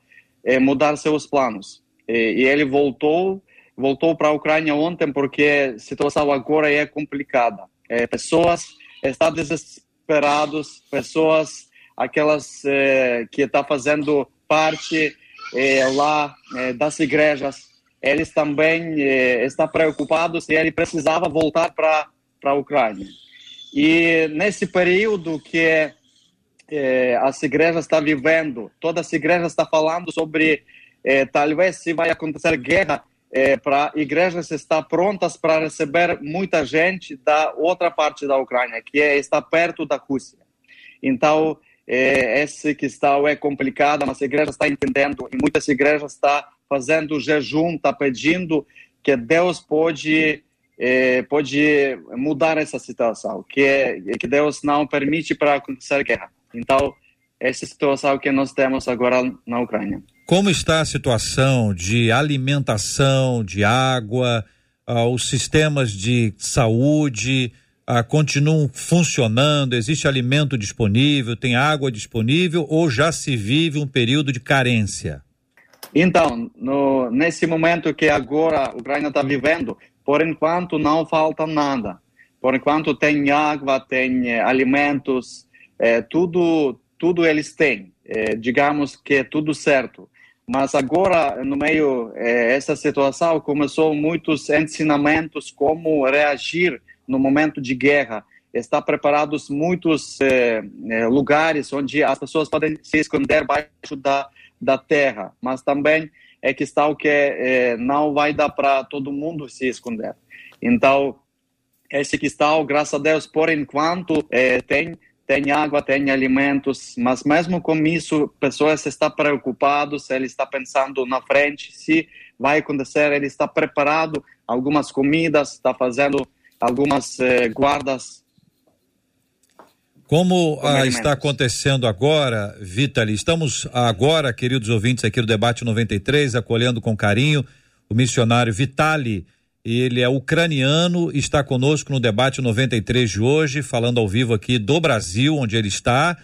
mudar seus planos. e ele voltou, voltou para a Ucrânia ontem porque a situação agora é complicada. pessoas estão desesperadas, pessoas aquelas que estão tá fazendo parte eh, lá eh, das igrejas, eles também eh, estão preocupados e ele precisava voltar para a Ucrânia. E nesse período que eh, as igrejas estão vivendo, todas as igrejas estão falando sobre talvez se vai acontecer guerra, eh, para igrejas estar prontas para receber muita gente da outra parte da Ucrânia, que é, está perto da Rússia. Então, é, essa questão é complicada, mas a igreja está entendendo e muitas igrejas estão fazendo jejum, está pedindo que Deus pode é, pode mudar essa situação, que é, que Deus não permite para acontecer guerra. Então, essa situação que nós temos agora na Ucrânia. Como está a situação de alimentação, de água, ah, os sistemas de saúde? Ah, continuam funcionando? Existe alimento disponível? Tem água disponível? Ou já se vive um período de carência? Então, no, nesse momento que agora a Ucrânia está vivendo, por enquanto não falta nada. Por enquanto tem água, tem eh, alimentos, eh, tudo, tudo eles têm. Eh, digamos que é tudo certo. Mas agora, no meio dessa situação, começou muitos ensinamentos como reagir no momento de guerra. Está preparados muitos eh, eh, lugares onde as pessoas podem se esconder baixo da, da terra, mas também é que está o que eh, não vai dar para todo mundo se esconder. Então, esse que está, graças a Deus, por enquanto, tem tem água, tem alimentos, mas mesmo com isso, pessoas estão preocupadas, ele está pensando na frente, se vai acontecer, ele está preparado algumas comidas, está fazendo algumas eh, guardas. Como com ah, está acontecendo agora, Vitali, estamos agora, queridos ouvintes aqui do Debate 93, acolhendo com carinho o missionário Vitali. Ele é ucraniano, está conosco no Debate 93 de hoje, falando ao vivo aqui do Brasil, onde ele está,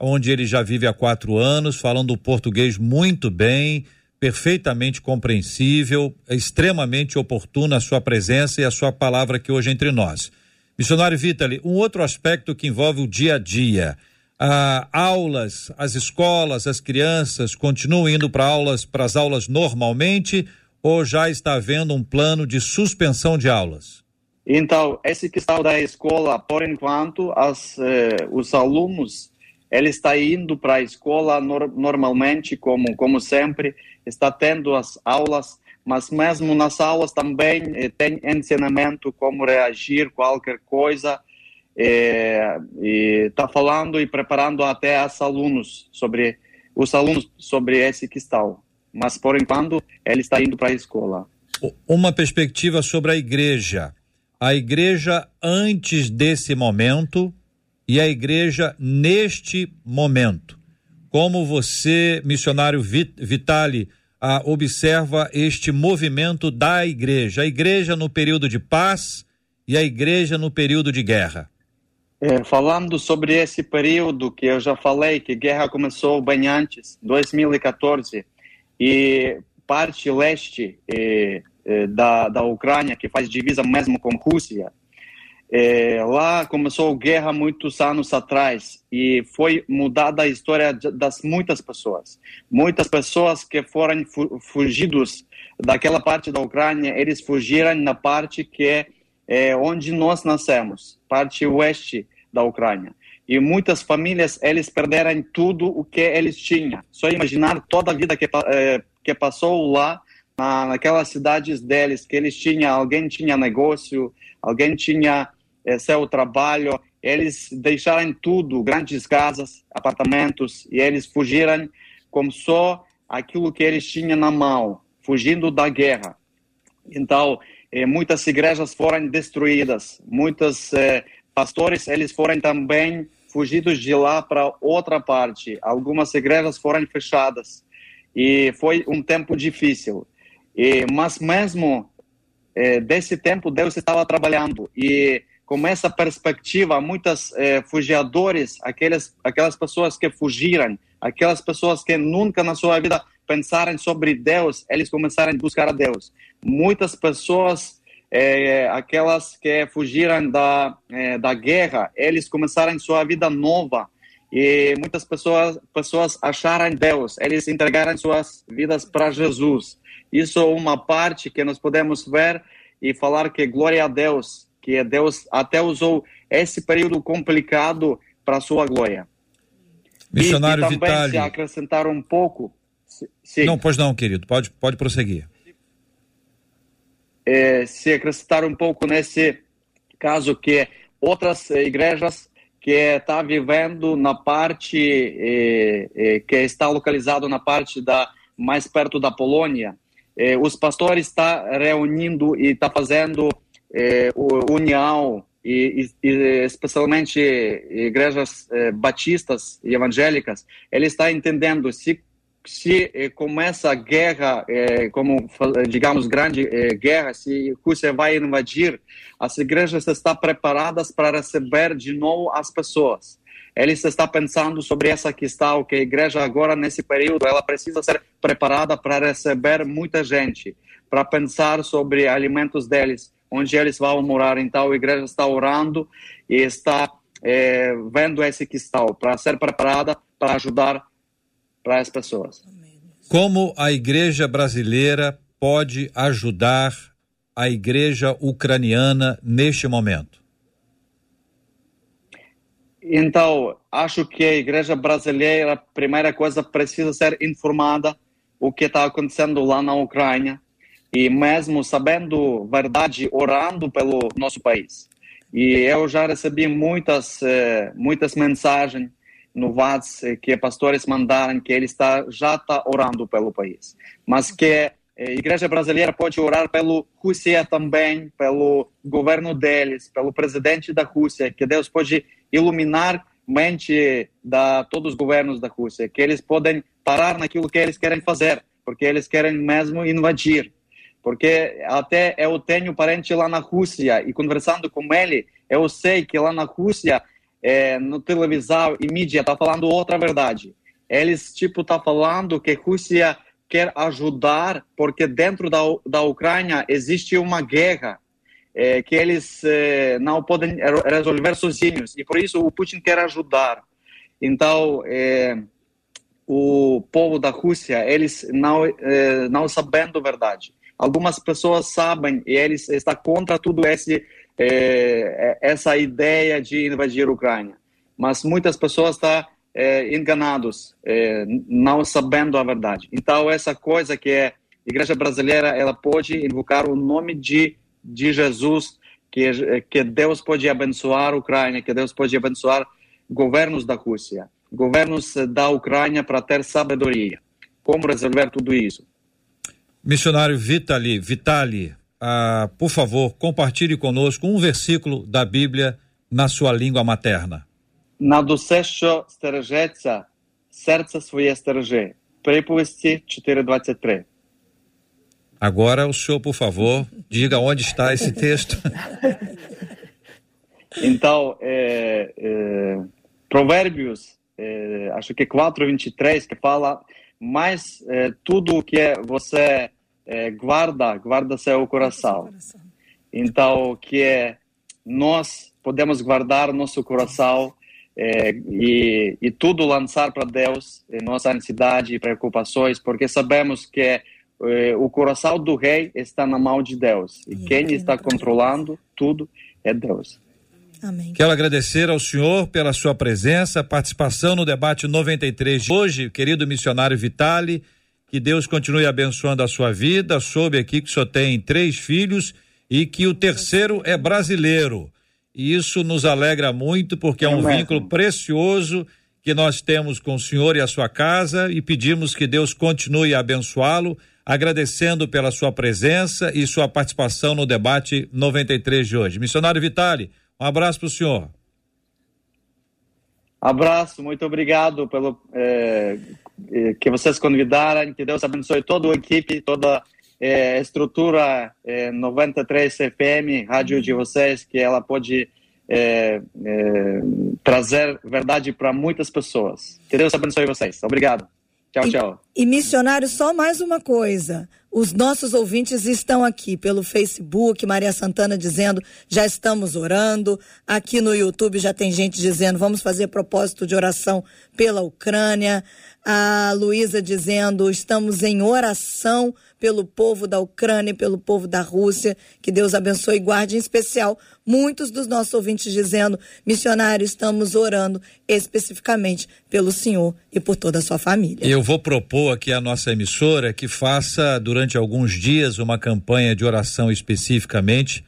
onde ele já vive há quatro anos, falando português muito bem, perfeitamente compreensível, é extremamente oportuna a sua presença e a sua palavra aqui hoje entre nós. Missionário Vitali, um outro aspecto que envolve o dia a dia. Ah, aulas, as escolas, as crianças continuam indo para aulas, para as aulas normalmente ou já está havendo um plano de suspensão de aulas? Então, esse questão da escola, por enquanto, as, eh, os alunos, eles estão indo para a escola nor normalmente, como, como sempre, está tendo as aulas, mas mesmo nas aulas também eh, tem ensinamento como reagir qualquer coisa, eh, está falando e preparando até os alunos sobre os alunos sobre esse questão. Mas por enquanto ele está indo para a escola. Uma perspectiva sobre a igreja. A igreja antes desse momento e a igreja neste momento. Como você, missionário Vit Vitali, ah, observa este movimento da igreja? A igreja no período de paz e a igreja no período de guerra. É, falando sobre esse período que eu já falei, que a guerra começou bem antes, 2014, e parte leste eh, eh, da, da Ucrânia, que faz divisa mesmo com Rússia, eh, lá começou a guerra muitos anos atrás e foi mudada a história das muitas pessoas. Muitas pessoas que foram fu fugidos daquela parte da Ucrânia, eles fugiram na parte que é, é onde nós nascemos, parte oeste da Ucrânia. E muitas famílias, eles perderam tudo o que eles tinham. Só imaginar toda a vida que, eh, que passou lá, na, naquelas cidades deles, que eles tinham, alguém tinha negócio, alguém tinha eh, seu trabalho, eles deixaram tudo, grandes casas, apartamentos, e eles fugiram com só aquilo que eles tinham na mão, fugindo da guerra. Então, eh, muitas igrejas foram destruídas, muitos eh, pastores eles foram também fugidos de lá para outra parte. Algumas igrejas foram fechadas e foi um tempo difícil. E, mas mesmo eh, desse tempo Deus estava trabalhando e com essa perspectiva muitas eh, fugiadores, aquelas aquelas pessoas que fugiram, aquelas pessoas que nunca na sua vida pensaram sobre Deus, eles começaram a buscar a Deus. Muitas pessoas é, aquelas que fugiram da, é, da guerra, eles começaram sua vida nova e muitas pessoas, pessoas acharam Deus, eles entregaram suas vidas para Jesus. Isso é uma parte que nós podemos ver e falar que glória a Deus, que Deus até usou esse período complicado para sua glória. Missionário e, e também Vitali. se acrescentar um pouco. Sim. Não, pois não, querido, pode, pode prosseguir. eh, se acrescentar um pouco nesse caso que outras eh, igrejas que está vivendo na parte eh, eh, que está localizado na parte da mais perto da Polônia, eh, os pastores está reunindo e está fazendo eh, união e, e- especialmente igrejas eh, batistas e evangélicas, ele está entendendo se se eh, começa a guerra, como digamos grande guerra, se Rússia vai invadir, as igrejas estão preparadas para receber de novo as pessoas. Eles estão pensando sobre essa questão que a igreja agora nesse período ela precisa ser preparada para receber muita gente, para pensar sobre alimentos deles, onde eles vão morar. Então a igreja está orando e está eh, vendo essa questão para ser preparada para ajudar para as pessoas. Como a igreja brasileira pode ajudar a igreja ucraniana neste momento? Então, acho que a igreja brasileira, a primeira coisa, precisa ser informada o que está acontecendo lá na Ucrânia e mesmo sabendo verdade, orando pelo nosso país. E eu já recebi muitas eh, muitas mensagens no WhatsApp que pastores mandaram que ele está já está orando pelo país, mas que a igreja brasileira pode orar pelo Rússia também, pelo governo deles, pelo presidente da Rússia, que Deus pode iluminar mente da todos os governos da Rússia, que eles podem parar naquilo que eles querem fazer, porque eles querem mesmo invadir. Porque até eu tenho parente lá na Rússia e conversando com ele, eu sei que lá na Rússia, é, no televisão e mídia, tá falando outra verdade. Eles, tipo, tá falando que Rússia quer ajudar porque dentro da, da Ucrânia existe uma guerra é, que eles é, não podem resolver sozinhos e por isso o Putin quer ajudar. Então, é, o povo da Rússia, eles não é, não sabendo a verdade. Algumas pessoas sabem e eles estão contra tudo esse é, essa ideia de invadir a Ucrânia. Mas muitas pessoas estão tá, é, enganados, não sabendo a verdade. Então, essa coisa que é a igreja brasileira, ela pode invocar o nome de de Jesus, que, que Deus pode abençoar a Ucrânia, que Deus pode abençoar governos da Rússia, governos da Ucrânia para ter sabedoria. Como resolver tudo isso? Missionário Vitali, Vitali, ah, por favor, compartilhe conosco um versículo da Bíblia na sua língua materna. На душе, що стережеться, серце своє стереже. Приповісті 4.23. Agora o senhor, por favor, diga onde está esse texto. Então, é, é, Provérbios, é, acho que 4:23 que fala, mas é, tudo o que você é, guarda, guarda seu coração. Então, que é, nós podemos guardar nosso coração é, e, e tudo lançar para Deus, nossa ansiedade e preocupações, porque sabemos que eh, o coração do rei está na mão de Deus. E quem está controlando tudo é Deus. Amém. Quero agradecer ao senhor pela sua presença, participação no debate 93 de hoje, querido missionário Vitali. Que Deus continue abençoando a sua vida. Soube aqui que o senhor tem três filhos e que o terceiro é brasileiro. E isso nos alegra muito porque é um vínculo precioso que nós temos com o senhor e a sua casa e pedimos que Deus continue a abençoá-lo agradecendo pela sua presença e sua participação no debate 93 de hoje. Missionário Vitali, um abraço para o senhor. Abraço, muito obrigado pelo é, que vocês convidaram, que Deus abençoe toda a equipe, toda é, estrutura é, 93 FM, rádio de vocês, que ela pode é, é, trazer verdade para muitas pessoas. Que Deus abençoe vocês. Obrigado. Tchau, tchau. E, e missionário, só mais uma coisa. Os nossos ouvintes estão aqui pelo Facebook, Maria Santana dizendo, já estamos orando. Aqui no YouTube já tem gente dizendo, vamos fazer propósito de oração pela Ucrânia. A Luísa dizendo, estamos em oração pelo povo da Ucrânia e pelo povo da Rússia. Que Deus abençoe e guarde, em especial, muitos dos nossos ouvintes dizendo: missionário, estamos orando especificamente pelo senhor e por toda a sua família. Eu vou propor aqui à nossa emissora que faça durante alguns dias uma campanha de oração especificamente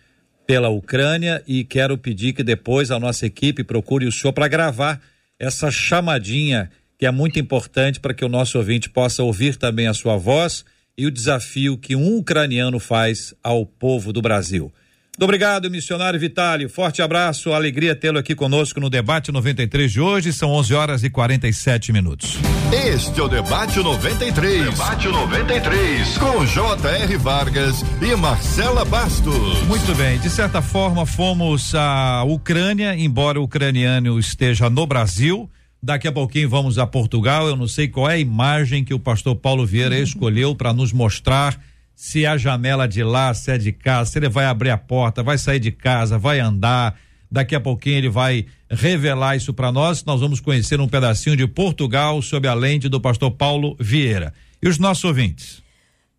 pela Ucrânia e quero pedir que depois a nossa equipe procure o senhor para gravar essa chamadinha que é muito importante para que o nosso ouvinte possa ouvir também a sua voz e o desafio que um ucraniano faz ao povo do Brasil. Muito obrigado, missionário Vitálio. Forte abraço, alegria tê-lo aqui conosco no debate 93 de hoje. São 11 horas e 47 minutos. Este é o debate 93. Debate 93 com J.R. Vargas e Marcela Bastos. Muito bem, de certa forma fomos à Ucrânia, embora o ucraniano esteja no Brasil Daqui a pouquinho vamos a Portugal. Eu não sei qual é a imagem que o pastor Paulo Vieira uhum. escolheu para nos mostrar se a janela de lá, se é de casa, se ele vai abrir a porta, vai sair de casa, vai andar. Daqui a pouquinho ele vai revelar isso para nós. Nós vamos conhecer um pedacinho de Portugal sob a lente do pastor Paulo Vieira. E os nossos ouvintes?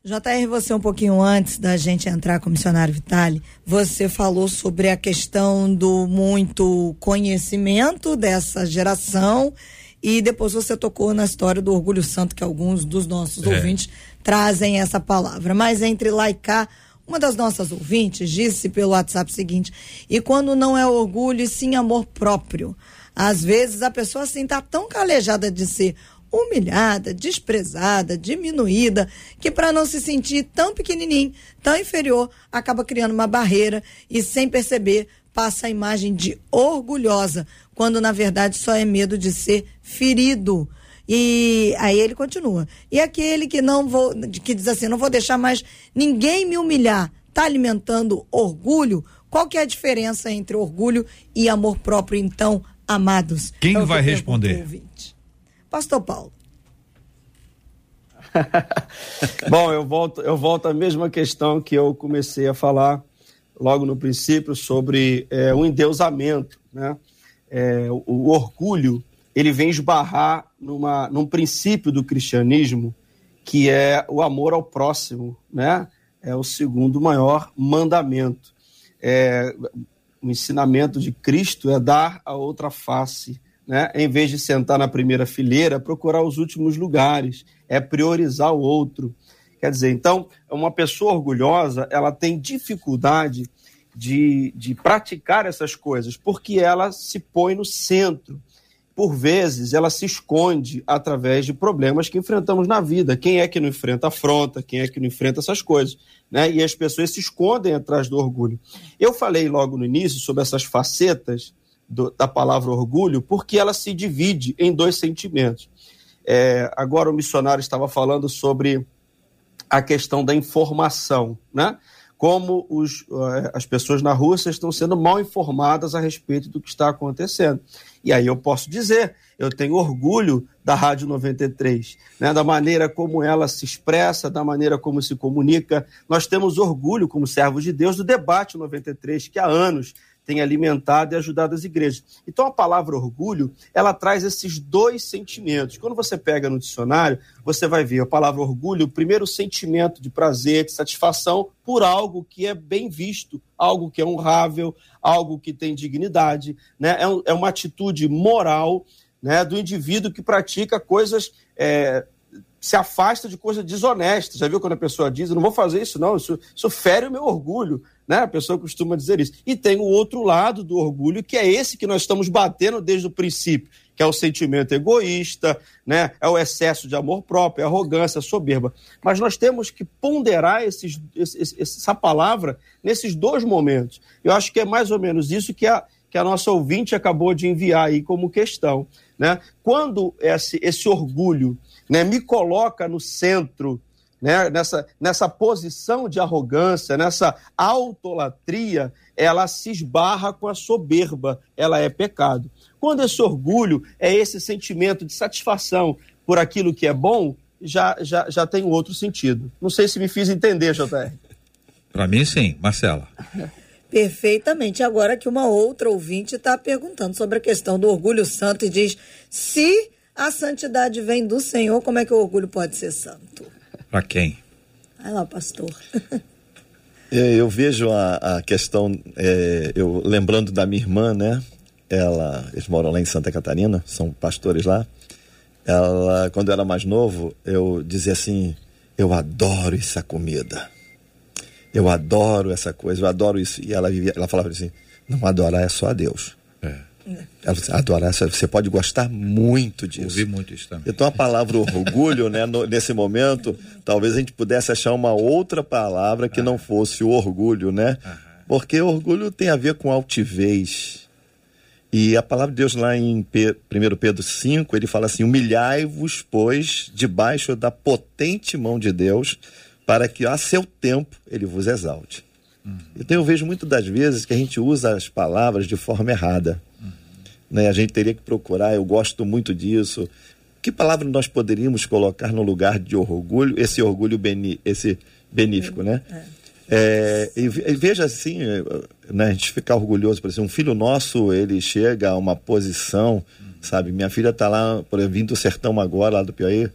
JR, você um pouquinho antes da gente entrar com o missionário Vitali, você falou sobre a questão do muito conhecimento dessa geração e depois você tocou na história do orgulho santo que alguns dos nossos é. ouvintes trazem essa palavra. Mas entre lá e cá, uma das nossas ouvintes disse pelo WhatsApp o seguinte: e quando não é orgulho, e sim amor próprio. Às vezes a pessoa assim tá tão calejada de ser humilhada, desprezada, diminuída, que para não se sentir tão pequenininho, tão inferior, acaba criando uma barreira e sem perceber passa a imagem de orgulhosa, quando na verdade só é medo de ser ferido. E aí ele continua. E aquele que não vou, que diz assim, não vou deixar mais ninguém me humilhar, está alimentando orgulho? Qual que é a diferença entre orgulho e amor próprio, então, amados? Quem É vai responder? Pastor Paulo. Bom, eu volto, eu volto à mesma questão que eu comecei a falar logo no princípio sobre é, o endeusamento, né? É, o, o orgulho ele vem esbarrar numa, num princípio do cristianismo que é o amor ao próximo, né? É o segundo maior mandamento. É, o ensinamento de Cristo é dar a outra face, né? Em vez de sentar na primeira fileira, procurar os últimos lugares, é priorizar o outro. Quer dizer, então, uma pessoa orgulhosa, ela tem dificuldade de, de praticar essas coisas, porque ela se põe no centro. Por vezes, ela se esconde através de problemas que enfrentamos na vida. Quem é que não enfrenta afronta? Quem é que não enfrenta essas coisas? Né? E as pessoas se escondem atrás do orgulho. Eu falei logo no início sobre essas facetas do- da palavra orgulho, porque ela se divide em dois sentimentos. É, agora o missionário estava falando sobre a questão da informação, né? Como os, eh, as pessoas na Rússia estão sendo mal informadas a respeito do que está acontecendo. E aí eu posso dizer, eu tenho orgulho da Rádio 93, né? da maneira como ela se expressa, da maneira como se comunica. Nós temos orgulho, como servos de Deus, do debate 93, que há anos tem alimentado e ajudado as igrejas. Então a palavra orgulho, ela traz esses dois sentimentos. Quando você pega no dicionário, você vai ver a palavra orgulho, o primeiro sentimento de prazer, de satisfação por algo que é bem visto, algo que é honrável, algo que tem dignidade, né? É, um- é uma atitude moral, né, do indivíduo que pratica coisas é, se afasta de coisas desonestas. Já viu quando a pessoa diz, não vou fazer isso não, isso, isso fere o meu orgulho, né? A pessoa costuma dizer isso. E tem o outro lado do orgulho, que é esse que nós estamos batendo desde o princípio, que é o sentimento egoísta, né? É o excesso de amor próprio, é a arrogância, a soberba. Mas nós temos que ponderar esses, esse- esse- essa palavra nesses dois momentos. Eu acho que é mais ou menos isso que a, que a nossa ouvinte acabou de enviar aí como questão. Né? Quando esse, esse orgulho né, me coloca no centro, né, nessa, nessa posição de arrogância, nessa autolatria, ela se esbarra com a soberba, ela é pecado. Quando esse orgulho é esse sentimento de satisfação por aquilo que é bom, já, já, já tem um outro sentido. Não sei se me fiz entender, JR. Para mim, sim. Marcela. Perfeitamente. Agora que uma outra ouvinte está perguntando sobre a questão do orgulho santo e diz: se a santidade vem do Senhor, como é que o orgulho pode ser santo? Para quem? Vai lá, pastor. É, Eu vejo a, a questão, é, eu lembrando da minha irmã, né? Ela, eles moram lá em Santa Catarina, são pastores lá. Ela, quando eu era mais novo, eu dizia assim: eu adoro essa comida. Eu adoro essa coisa, eu adoro isso. E ela vivia, ela falava assim: não adorar é só a Deus. É. Ela disse, adorar, você pode gostar muito disso. Ouvi muito isso também. Então a palavra orgulho, né, no- nesse momento, talvez a gente pudesse achar uma outra palavra que não fosse o orgulho, né? Porque orgulho tem a ver com altivez. E a palavra de Deus lá em Pe- 1 Pedro 5, ele fala assim: humilhai-vos, pois, debaixo da potente mão de Deus, para que a seu tempo ele vos exalte. Então eu vejo muitas das vezes que a gente usa as palavras de forma errada. Né? A gente teria que procurar, eu gosto muito disso. Que palavra nós poderíamos colocar no lugar de orgulho, esse orgulho beni, esse benífico, né? É, e, ve- e veja assim, né, a gente ficar orgulhoso, por exemplo, um filho nosso, ele chega a uma posição, sabe? Minha filha está lá, por exemplo, vindo do sertão agora, lá do Piauí,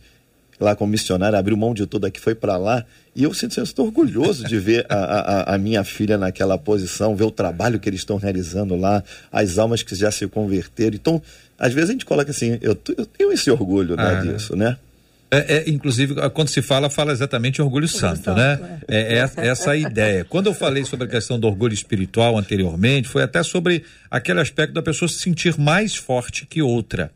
lá como missionária, abriu mão de tudo aqui, foi para lá, e eu sinto, eu estou orgulhoso de ver a, a, a minha filha naquela posição, ver o trabalho que eles estão realizando lá, as almas que já se converteram. Então, às vezes a gente coloca assim, eu, eu tenho esse orgulho né, Ah, né? disso, né? É, é, inclusive, quando se fala, fala exatamente orgulho santo, santo, né? É, essa, essa a ideia. Quando eu falei sobre a questão do orgulho espiritual anteriormente, foi até sobre aquele aspecto da pessoa se sentir mais forte que outra,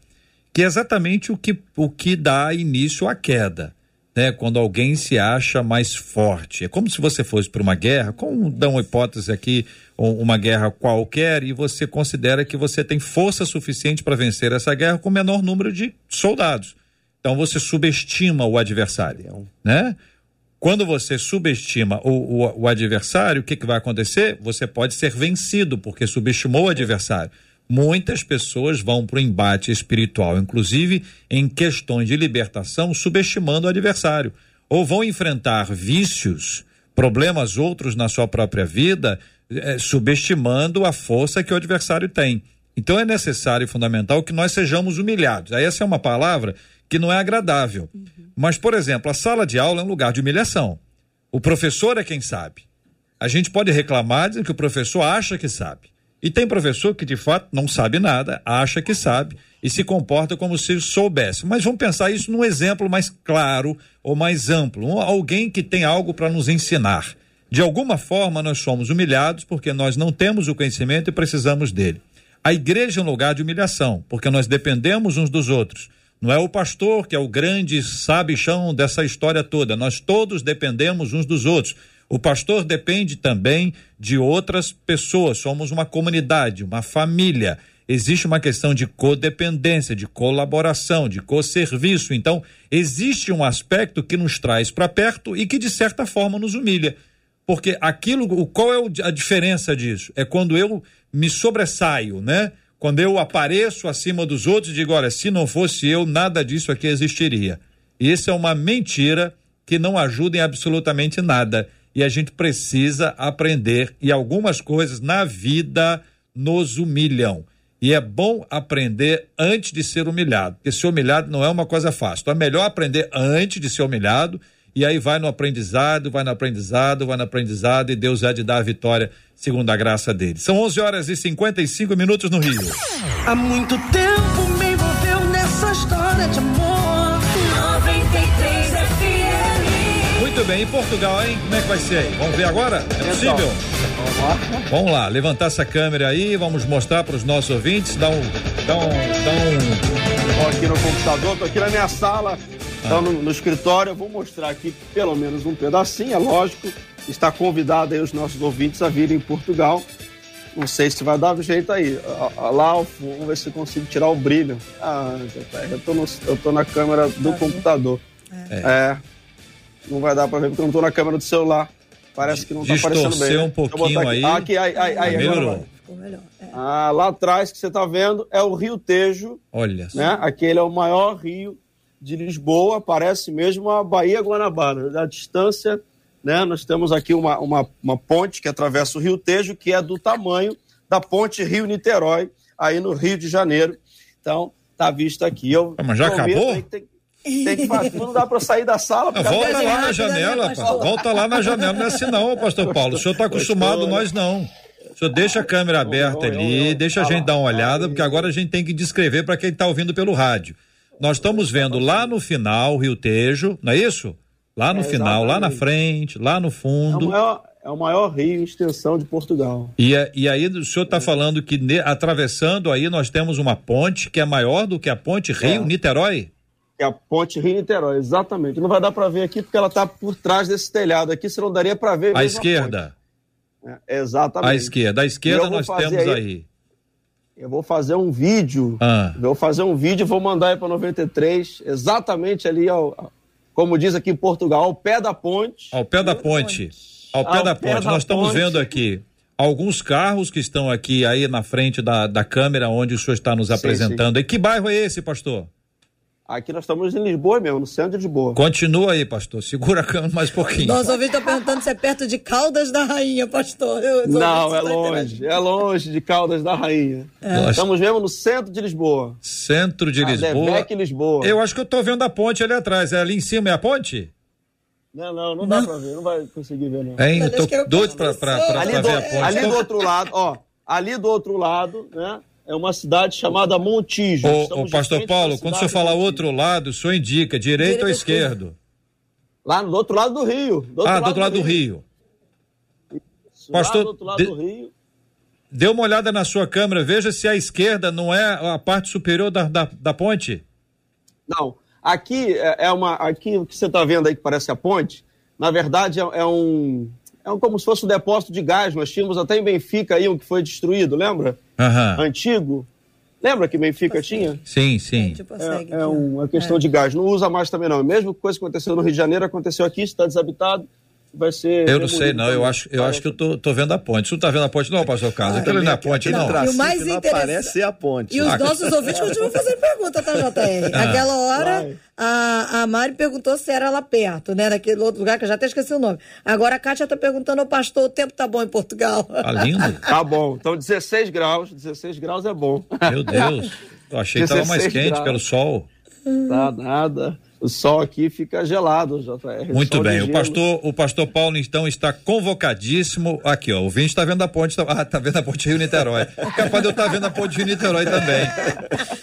que é exatamente o que, o que dá início à queda. Né, quando alguém se acha mais forte. É como se você fosse para uma guerra, como dá uma hipótese aqui, um- uma guerra qualquer e você considera que você tem força suficiente para vencer essa guerra com menor número de soldados. Então você subestima o adversário, né? Quando você subestima o, o, o adversário, o que, que vai acontecer? Você pode ser vencido, porque subestimou o adversário. Muitas pessoas vão para o embate espiritual, inclusive em questões de libertação, subestimando o adversário. Ou vão enfrentar vícios, problemas outros na sua própria vida, eh, subestimando a força que o adversário tem. Então é necessário e fundamental que nós sejamos humilhados. Aí essa é uma palavra que não é agradável. Mas, por exemplo, a sala de aula é um lugar de humilhação. O professor é quem sabe. A gente pode reclamar dizendo que o professor acha que sabe. E tem professor que de fato não sabe nada, acha que sabe e se comporta como se soubesse. Mas vamos pensar isso num exemplo mais claro ou mais amplo, um- alguém que tem algo para nos ensinar. De alguma forma nós somos humilhados porque nós não temos o conhecimento e precisamos dele. A igreja é um lugar de humilhação, porque nós dependemos uns dos outros. Não é o pastor que é o grande sabichão dessa história toda. Nós todos dependemos uns dos outros. O pastor depende também de outras pessoas. Somos uma comunidade, uma família. Existe uma questão de codependência, de colaboração, de co-serviço. Então, existe um aspecto que nos traz para perto e que, de certa forma, nos humilha. Porque aquilo, qual é a diferença disso? É quando eu me sobressaio, né? Quando eu apareço acima dos outros e digo, olha, se não fosse eu, nada disso aqui existiria. E isso é uma mentira que não ajuda em absolutamente nada. E a gente precisa aprender. E algumas coisas na vida nos humilham. E é bom aprender antes de ser humilhado, porque ser humilhado não é uma coisa fácil. Então é melhor aprender antes de ser humilhado, e aí vai no aprendizado, vai no aprendizado, vai no aprendizado, e Deus há de dar a vitória segundo a graça dele. São 11 horas e 55 minutos no Rio. Há muito tempo bem, em Portugal, hein? Como é que vai ser aí? Vamos ver agora? É possível? Vamos lá, levantar essa câmera aí, vamos mostrar para os nossos ouvintes, dá um. Dá um. Dá um... Tô aqui no computador, tô aqui na minha sala, então no, no escritório. Eu vou mostrar aqui pelo menos um pedacinho, é lógico. Está convidado aí os nossos ouvintes a virem em Portugal. Não sei se vai dar jeito aí. Ah, ah, Lá, vamos ver se eu consigo tirar o brilho. Ah, eu tô, no- eu tô na câmera do computador. É. Não vai dar pra ver porque eu não tô na câmera do celular. Parece que não tá aparecendo bem. Um Deixa eu botar pouquinho aqui. aí. Ah, aqui, aí, aí, aí, Melhorou. melhor. É. Ah, lá atrás que você está vendo é o Rio Tejo, Olha só. né? Aquele é o maior rio de Lisboa, parece mesmo a Baía Guanabara. Da distância, né? Nós temos aqui uma, uma, uma ponte que atravessa o Rio Tejo, que é do tamanho da ponte Rio-Niterói, aí no Rio de Janeiro. Então, tá visto aqui. Eu Ah, mas já acabou? aí que Tem, tem que fazer. Não dá para sair da sala. Volta lá na janela, né, volta lá na janela. Não é assim não, pastor Paulo. O senhor está acostumado, nós não. O senhor deixa a câmera aberta eu- ali, eu- deixa a gente dar uma olhada, Aí. porque agora a gente tem que descrever para quem está ouvindo pelo rádio. Nós estamos vendo lá no final o Rio Tejo, não é isso? Lá no É, final, lá na frente, lá no É o, fundo. maior, é o maior rio em extensão de Portugal. E, a- e aí o senhor está falando que ne- atravessando aí nós temos uma ponte que é maior do que a ponte Rio-Niterói? É a ponte Rio-Niterói, exatamente. Não vai dar para ver aqui porque ela está por trás desse telhado aqui, senão daria para ver. À esquerda. É, exatamente. À esquerda. À esquerda nós temos aí- aí. Eu vou fazer um vídeo. Ah. Vou fazer um vídeo e vou mandar aí para 93, exatamente ali, ao, como diz aqui em Portugal, ao pé da ponte. Ao pé da ponte. Ao pé Ao da pé ponte. da Nós estamos vendo aqui alguns carros que estão aqui aí na frente da, da câmera onde o senhor está nos Sim, apresentando. E que bairro é esse, pastor? Aqui nós estamos em Lisboa mesmo, no centro de Lisboa. Continua aí, pastor. Segura a câmera mais um pouquinho. Nosso ouvinte está perguntando se é perto de Caldas da Rainha, pastor. Eu- Não, é longe. É longe de Caldas da Rainha. Nós- Estamos mesmo no centro de Lisboa. Centro de Ah, Lisboa. Devec, Lisboa. Eu acho que eu tô vendo a ponte ali atrás. É ali em cima é a ponte? Não, não, não dá para ver, não vai conseguir ver, não. Hein? Eu tô eu doido pra, pra, pra, ali pra do, ver a ponte. ali do outro lado, ó, ali do outro lado, né, é uma cidade chamada Montijo. Ô, Estamos ô, de pastor Paulo, quando o senhor falar outro lado, o senhor indica direito ou Direito ou esquerdo? Lá do outro lado do rio. Do Ah, do outro lado do rio. Pastor, Lá do outro lado de- do rio. Dê uma olhada na sua câmera, veja se a esquerda não é a parte superior da, da, da ponte. Não, aqui é é uma, aqui o que você está vendo aí que parece a ponte, na verdade é, é um, é um- como se fosse um depósito de gás. Nós tínhamos até em Benfica aí um que foi destruído, lembra? Aham. Antigo. Lembra que Benfica tinha? Sim, sim. Tipo, segue É, é uma questão de gás. Não usa mais também, não. A mesma coisa que aconteceu no Rio de Janeiro aconteceu aqui, está desabitado. Vai ser. Eu não sei, não. Eu acho, eu acho que eu tô, tô vendo a ponte. Você não tá vendo a ponte, não, pastor Carlos? Aquilo ali não é a ponte, não. E o mais não interessante- ser a ponte. E os Ah, nossos ouvintes continuam fazendo pergunta, tá, JR? Ah. Aquela hora, Vai. a, a Mari perguntou se era lá perto, né? Naquele outro lugar que eu já até esqueci o nome. Agora a Kátia tá perguntando ao pastor, o tempo tá bom em Portugal. Tá lindo. Tá bom. Então, 16 graus. 16 graus é bom. Meu Deus. Eu achei que tava mais 16 quente graus. pelo sol. Tá nada. O sol aqui fica gelado, JR. Muito bem. O pastor, o pastor Paulo, então, está convocadíssimo. Aqui, ó. O Vinte está vendo a ponte. Tá, ah, tá vendo a ponte Rio-Niterói. Capaz de eu estar vendo a ponte Rio-Niterói também.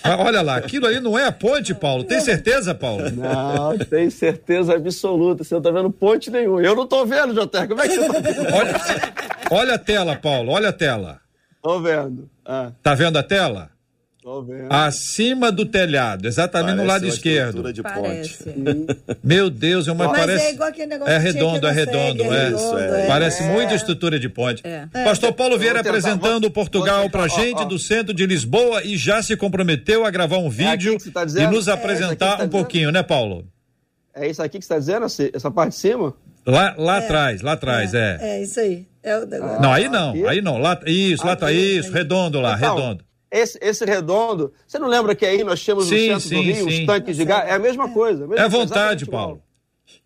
Mas olha lá, aquilo ali não é a ponte, Paulo. Tem certeza, Paulo? Não, tem certeza absoluta. Você não tá vendo ponte nenhuma. Eu não tô vendo, JR. Como é que você tá vendo? Olha, olha a tela, Paulo. Olha a tela. Tô vendo. Ah, Tá vendo a tela? Tô vendo. Acima do telhado, exatamente no Parece lado uma esquerdo. estrutura de ponte. Parece. Meu Deus, é uma Mas parece. é igual aquele negócio É redondo, é aqui redondo, é é. redondo, é. Parece É. muita estrutura de ponte. É. Pastor Paulo Vieira tentar, apresentando vou- Portugal pra tentar, ó, gente ó. do centro de Lisboa e já se comprometeu a gravar um vídeo aqui tá e nos É, isso aqui apresentar tá um pouquinho, né, Paulo? É isso aqui que você tá dizendo? essa- parte de cima? Lá, lá atrás, lá atrás, é. É, isso aí. É o negócio. Não, aí não, Aqui? aí não. Lá, isso, lá tá Aqui, isso, redondo lá, Então, redondo. Esse, esse redondo, você não lembra que aí nós tínhamos Sim, no centro sim, do Rio sim. os tanques de gás? É a mesma coisa. a mesma É vontade, Paulo.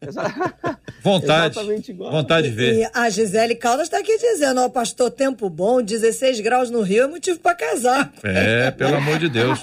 Vontade. Exatamente igual. Vontade de ver. E a Gisele Caldas está aqui dizendo, ó, pastor, tempo bom, 16 graus no Rio é motivo para casar. É, pelo amor de Deus.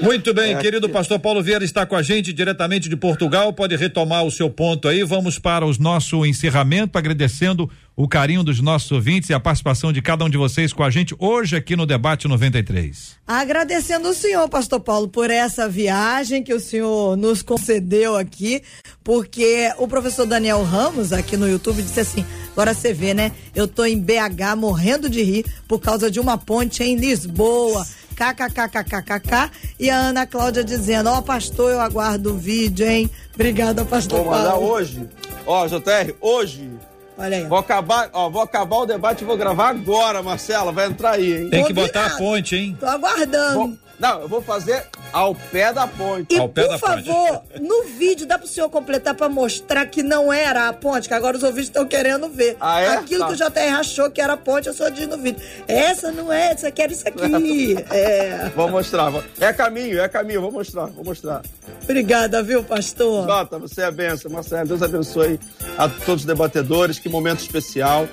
Muito bem, querido pastor Paulo Vieira está com a gente diretamente de Portugal. Pode retomar o seu ponto aí. Vamos para o nosso encerramento, agradecendo o carinho dos nossos ouvintes e a participação de cada um de vocês com a gente hoje aqui no Debate 93. Agradecendo o senhor, pastor Paulo, por essa viagem que o senhor nos concedeu aqui, porque o professor Daniel Ramos, aqui no YouTube, disse assim: agora você vê, né? Eu tô em BH morrendo de rir por causa de uma ponte em Lisboa. KKKKKK e a Ana Cláudia dizendo: Ó, pastor, eu aguardo o vídeo, hein? Obrigada, pastor Vou mandar Paulo. hoje. Ó, JR, hoje. Olha aí. Vou acabar, ó, vou acabar o debate e vou gravar agora, Marcela. Vai entrar aí, hein? Tem que Combinado. botar a ponte, hein? Tô aguardando. Vou- não, eu vou fazer ao pé da ponte. E Ao pé por da ponte. favor, no vídeo dá pro senhor completar pra mostrar que não era a ponte, que agora os ouvintes estão querendo ver. Ah, é? Aquilo Tá. que o JR achou que era a ponte, eu só diz no vídeo. Essa não é, essa quer isso aqui. é. Vou mostrar. É caminho, é caminho. Vou mostrar, vou mostrar. Obrigada, viu, pastor? Jota, você é a benção. Marcelo, Deus abençoe a todos os debatedores. Que momento especial.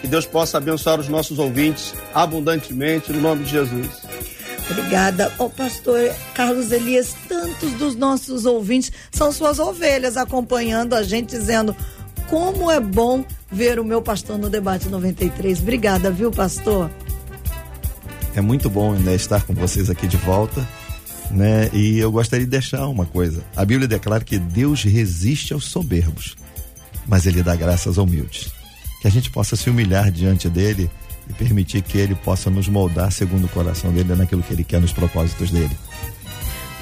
Que Deus possa abençoar os nossos ouvintes abundantemente, no nome de Jesus. Obrigada. Ô, pastor Carlos Elias, tantos dos nossos ouvintes são suas ovelhas acompanhando a gente, dizendo como é bom ver o meu pastor no debate 93. Obrigada, viu, pastor? É muito bom né, estar com vocês aqui de volta, né? E eu gostaria de deixar uma coisa. A Bíblia declara que Deus resiste aos soberbos, mas ele dá graças aos humildes. Que a gente possa se humilhar diante dele e permitir que ele possa nos moldar segundo o coração dele naquilo que ele quer nos propósitos dele.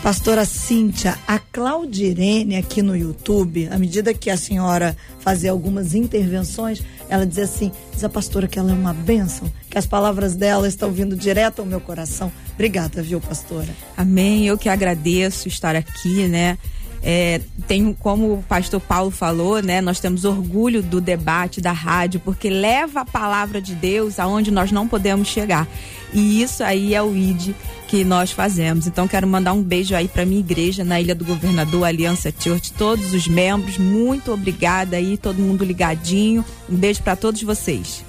Pastora Cíntia, a Claudirene aqui no YouTube, à medida que a senhora fazia algumas intervenções, ela dizia assim: diz a pastora que ela é uma bênção, que as palavras dela estão vindo direto ao meu coração. Obrigada, viu, pastora? Amém. Eu que agradeço estar aqui, né? É, tenho, como o pastor Paulo falou, né? Nós temos orgulho do debate da rádio, porque leva a palavra de Deus aonde nós não podemos chegar. E isso aí é o ID que nós fazemos. Então quero mandar um beijo aí para minha igreja na Ilha do Governador, Aliança Church, todos os membros. Muito obrigada aí, todo mundo ligadinho. Um beijo para todos vocês.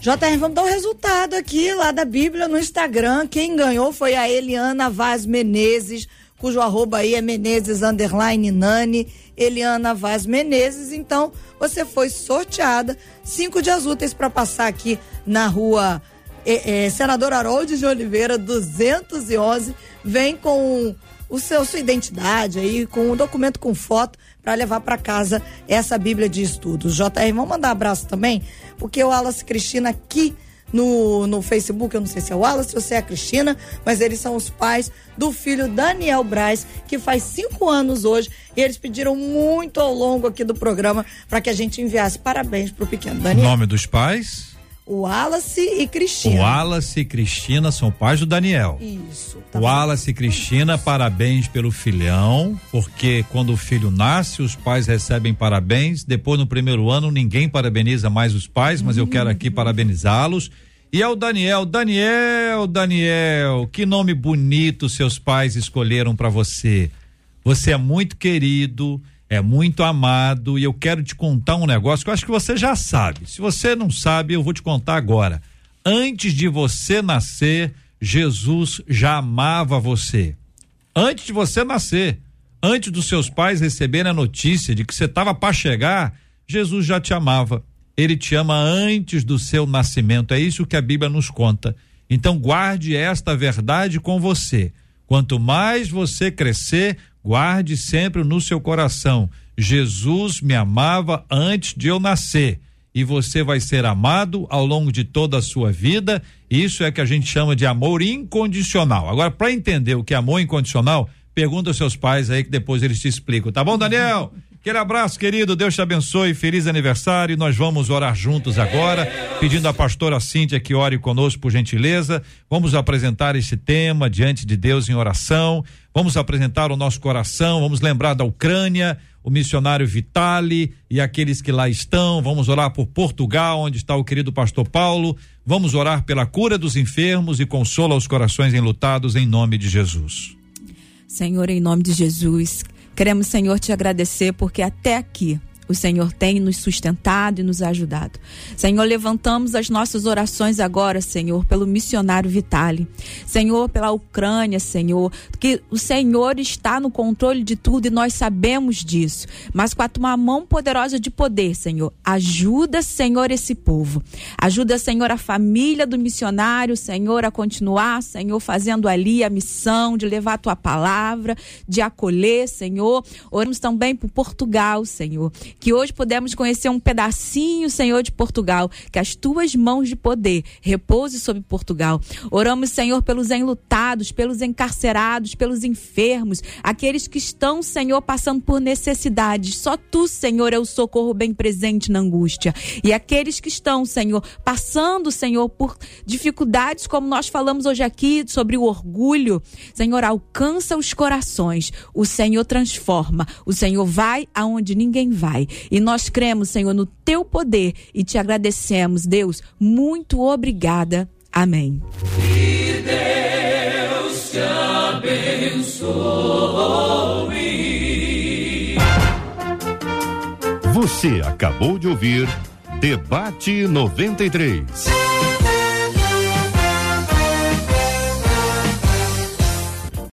JR, vamos dar o resultado aqui lá da Bíblia no Instagram. Quem ganhou foi a Eliana Vaz Menezes, cujo arroba aí é Menezes underline Nani. Eliana Vaz Menezes. Então, você foi sorteada. Cinco dias úteis para passar aqui na rua eh, eh, Senador Harold de Oliveira, 211. Vem com o seu sua identidade aí, com um documento com foto para levar para casa essa Bíblia de estudos. JR, vamos mandar abraço também, porque o Wallace Cristina aqui no, no Facebook, eu não sei se é o Wallace ou se é a Cristina, mas eles são os pais do filho Daniel Braz, que faz cinco anos hoje, e eles pediram muito ao longo aqui do programa para que a gente enviasse parabéns pro pequeno Daniel. Nome dos pais? O Wallace e Cristina. O Wallace e Cristina são pais do Daniel. Isso. O Wallace e Cristina, parabéns pelo filhão, porque quando o filho nasce, os pais recebem parabéns. Depois, no primeiro ano, ninguém parabeniza mais os pais, mas eu quero aqui parabenizá-los. E ao Daniel, Daniel, Daniel, que nome bonito seus pais escolheram para você. Você é muito querido, é muito amado e eu quero te contar um negócio que eu acho que você já sabe. Se você não sabe, eu vou te contar agora. Antes de você nascer, Jesus já amava você. Antes de você nascer, antes dos seus pais receberem a notícia de que você estava para chegar, Jesus já te amava. Ele te ama antes do seu nascimento. É isso que a Bíblia nos conta. Então guarde esta verdade com você. Quanto mais você crescer, guarde sempre no seu coração. Jesus me amava antes de eu nascer. E você vai ser amado ao longo de toda a sua vida. Isso é que a gente chama de amor incondicional. Agora, para entender o que é amor incondicional, pergunta aos seus pais aí que depois eles te explicam. Tá bom, Daniel? Aquele abraço, querido. Deus te abençoe. Feliz aniversário. Nós vamos orar juntos agora, pedindo à pastora Cíntia que ore conosco, por gentileza. Vamos apresentar esse tema diante de Deus em oração. Vamos apresentar o nosso coração. Vamos lembrar da Ucrânia, o missionário Vitali e aqueles que lá estão. Vamos orar por Portugal, onde está o querido pastor Paulo. Vamos orar pela cura dos enfermos e consola os corações enlutados em nome de Jesus. Senhor, em nome de Jesus, queremos, Senhor, te agradecer porque até aqui o Senhor tem nos sustentado e nos ajudado. Senhor, levantamos as nossas orações agora, Senhor, pelo missionário Vitale. Senhor, pela Ucrânia, Senhor, que o Senhor está no controle de tudo e nós sabemos disso. Mas com a tua mão poderosa de poder, Senhor, ajuda, Senhor, esse povo. Ajuda, Senhor, a família do missionário, Senhor, a continuar, Senhor, fazendo ali a missão de levar a tua palavra, de acolher, Senhor. Oramos também por Portugal, Senhor que hoje pudemos conhecer um pedacinho, Senhor, de Portugal, que as tuas mãos de poder repouse sobre Portugal. Oramos, Senhor, pelos enlutados, pelos encarcerados, pelos enfermos, aqueles que estão, Senhor, passando por necessidades. Só tu, Senhor, é o socorro bem presente na angústia. E aqueles que estão, Senhor, passando, Senhor, por dificuldades, como nós falamos hoje aqui, sobre o orgulho, Senhor, alcança os corações. O Senhor transforma. O Senhor vai aonde ninguém vai. E nós cremos, Senhor, no teu poder e te agradecemos, Deus. Muito obrigada. Amém. Que Deus te abençoe. Você acabou de ouvir Debate 93.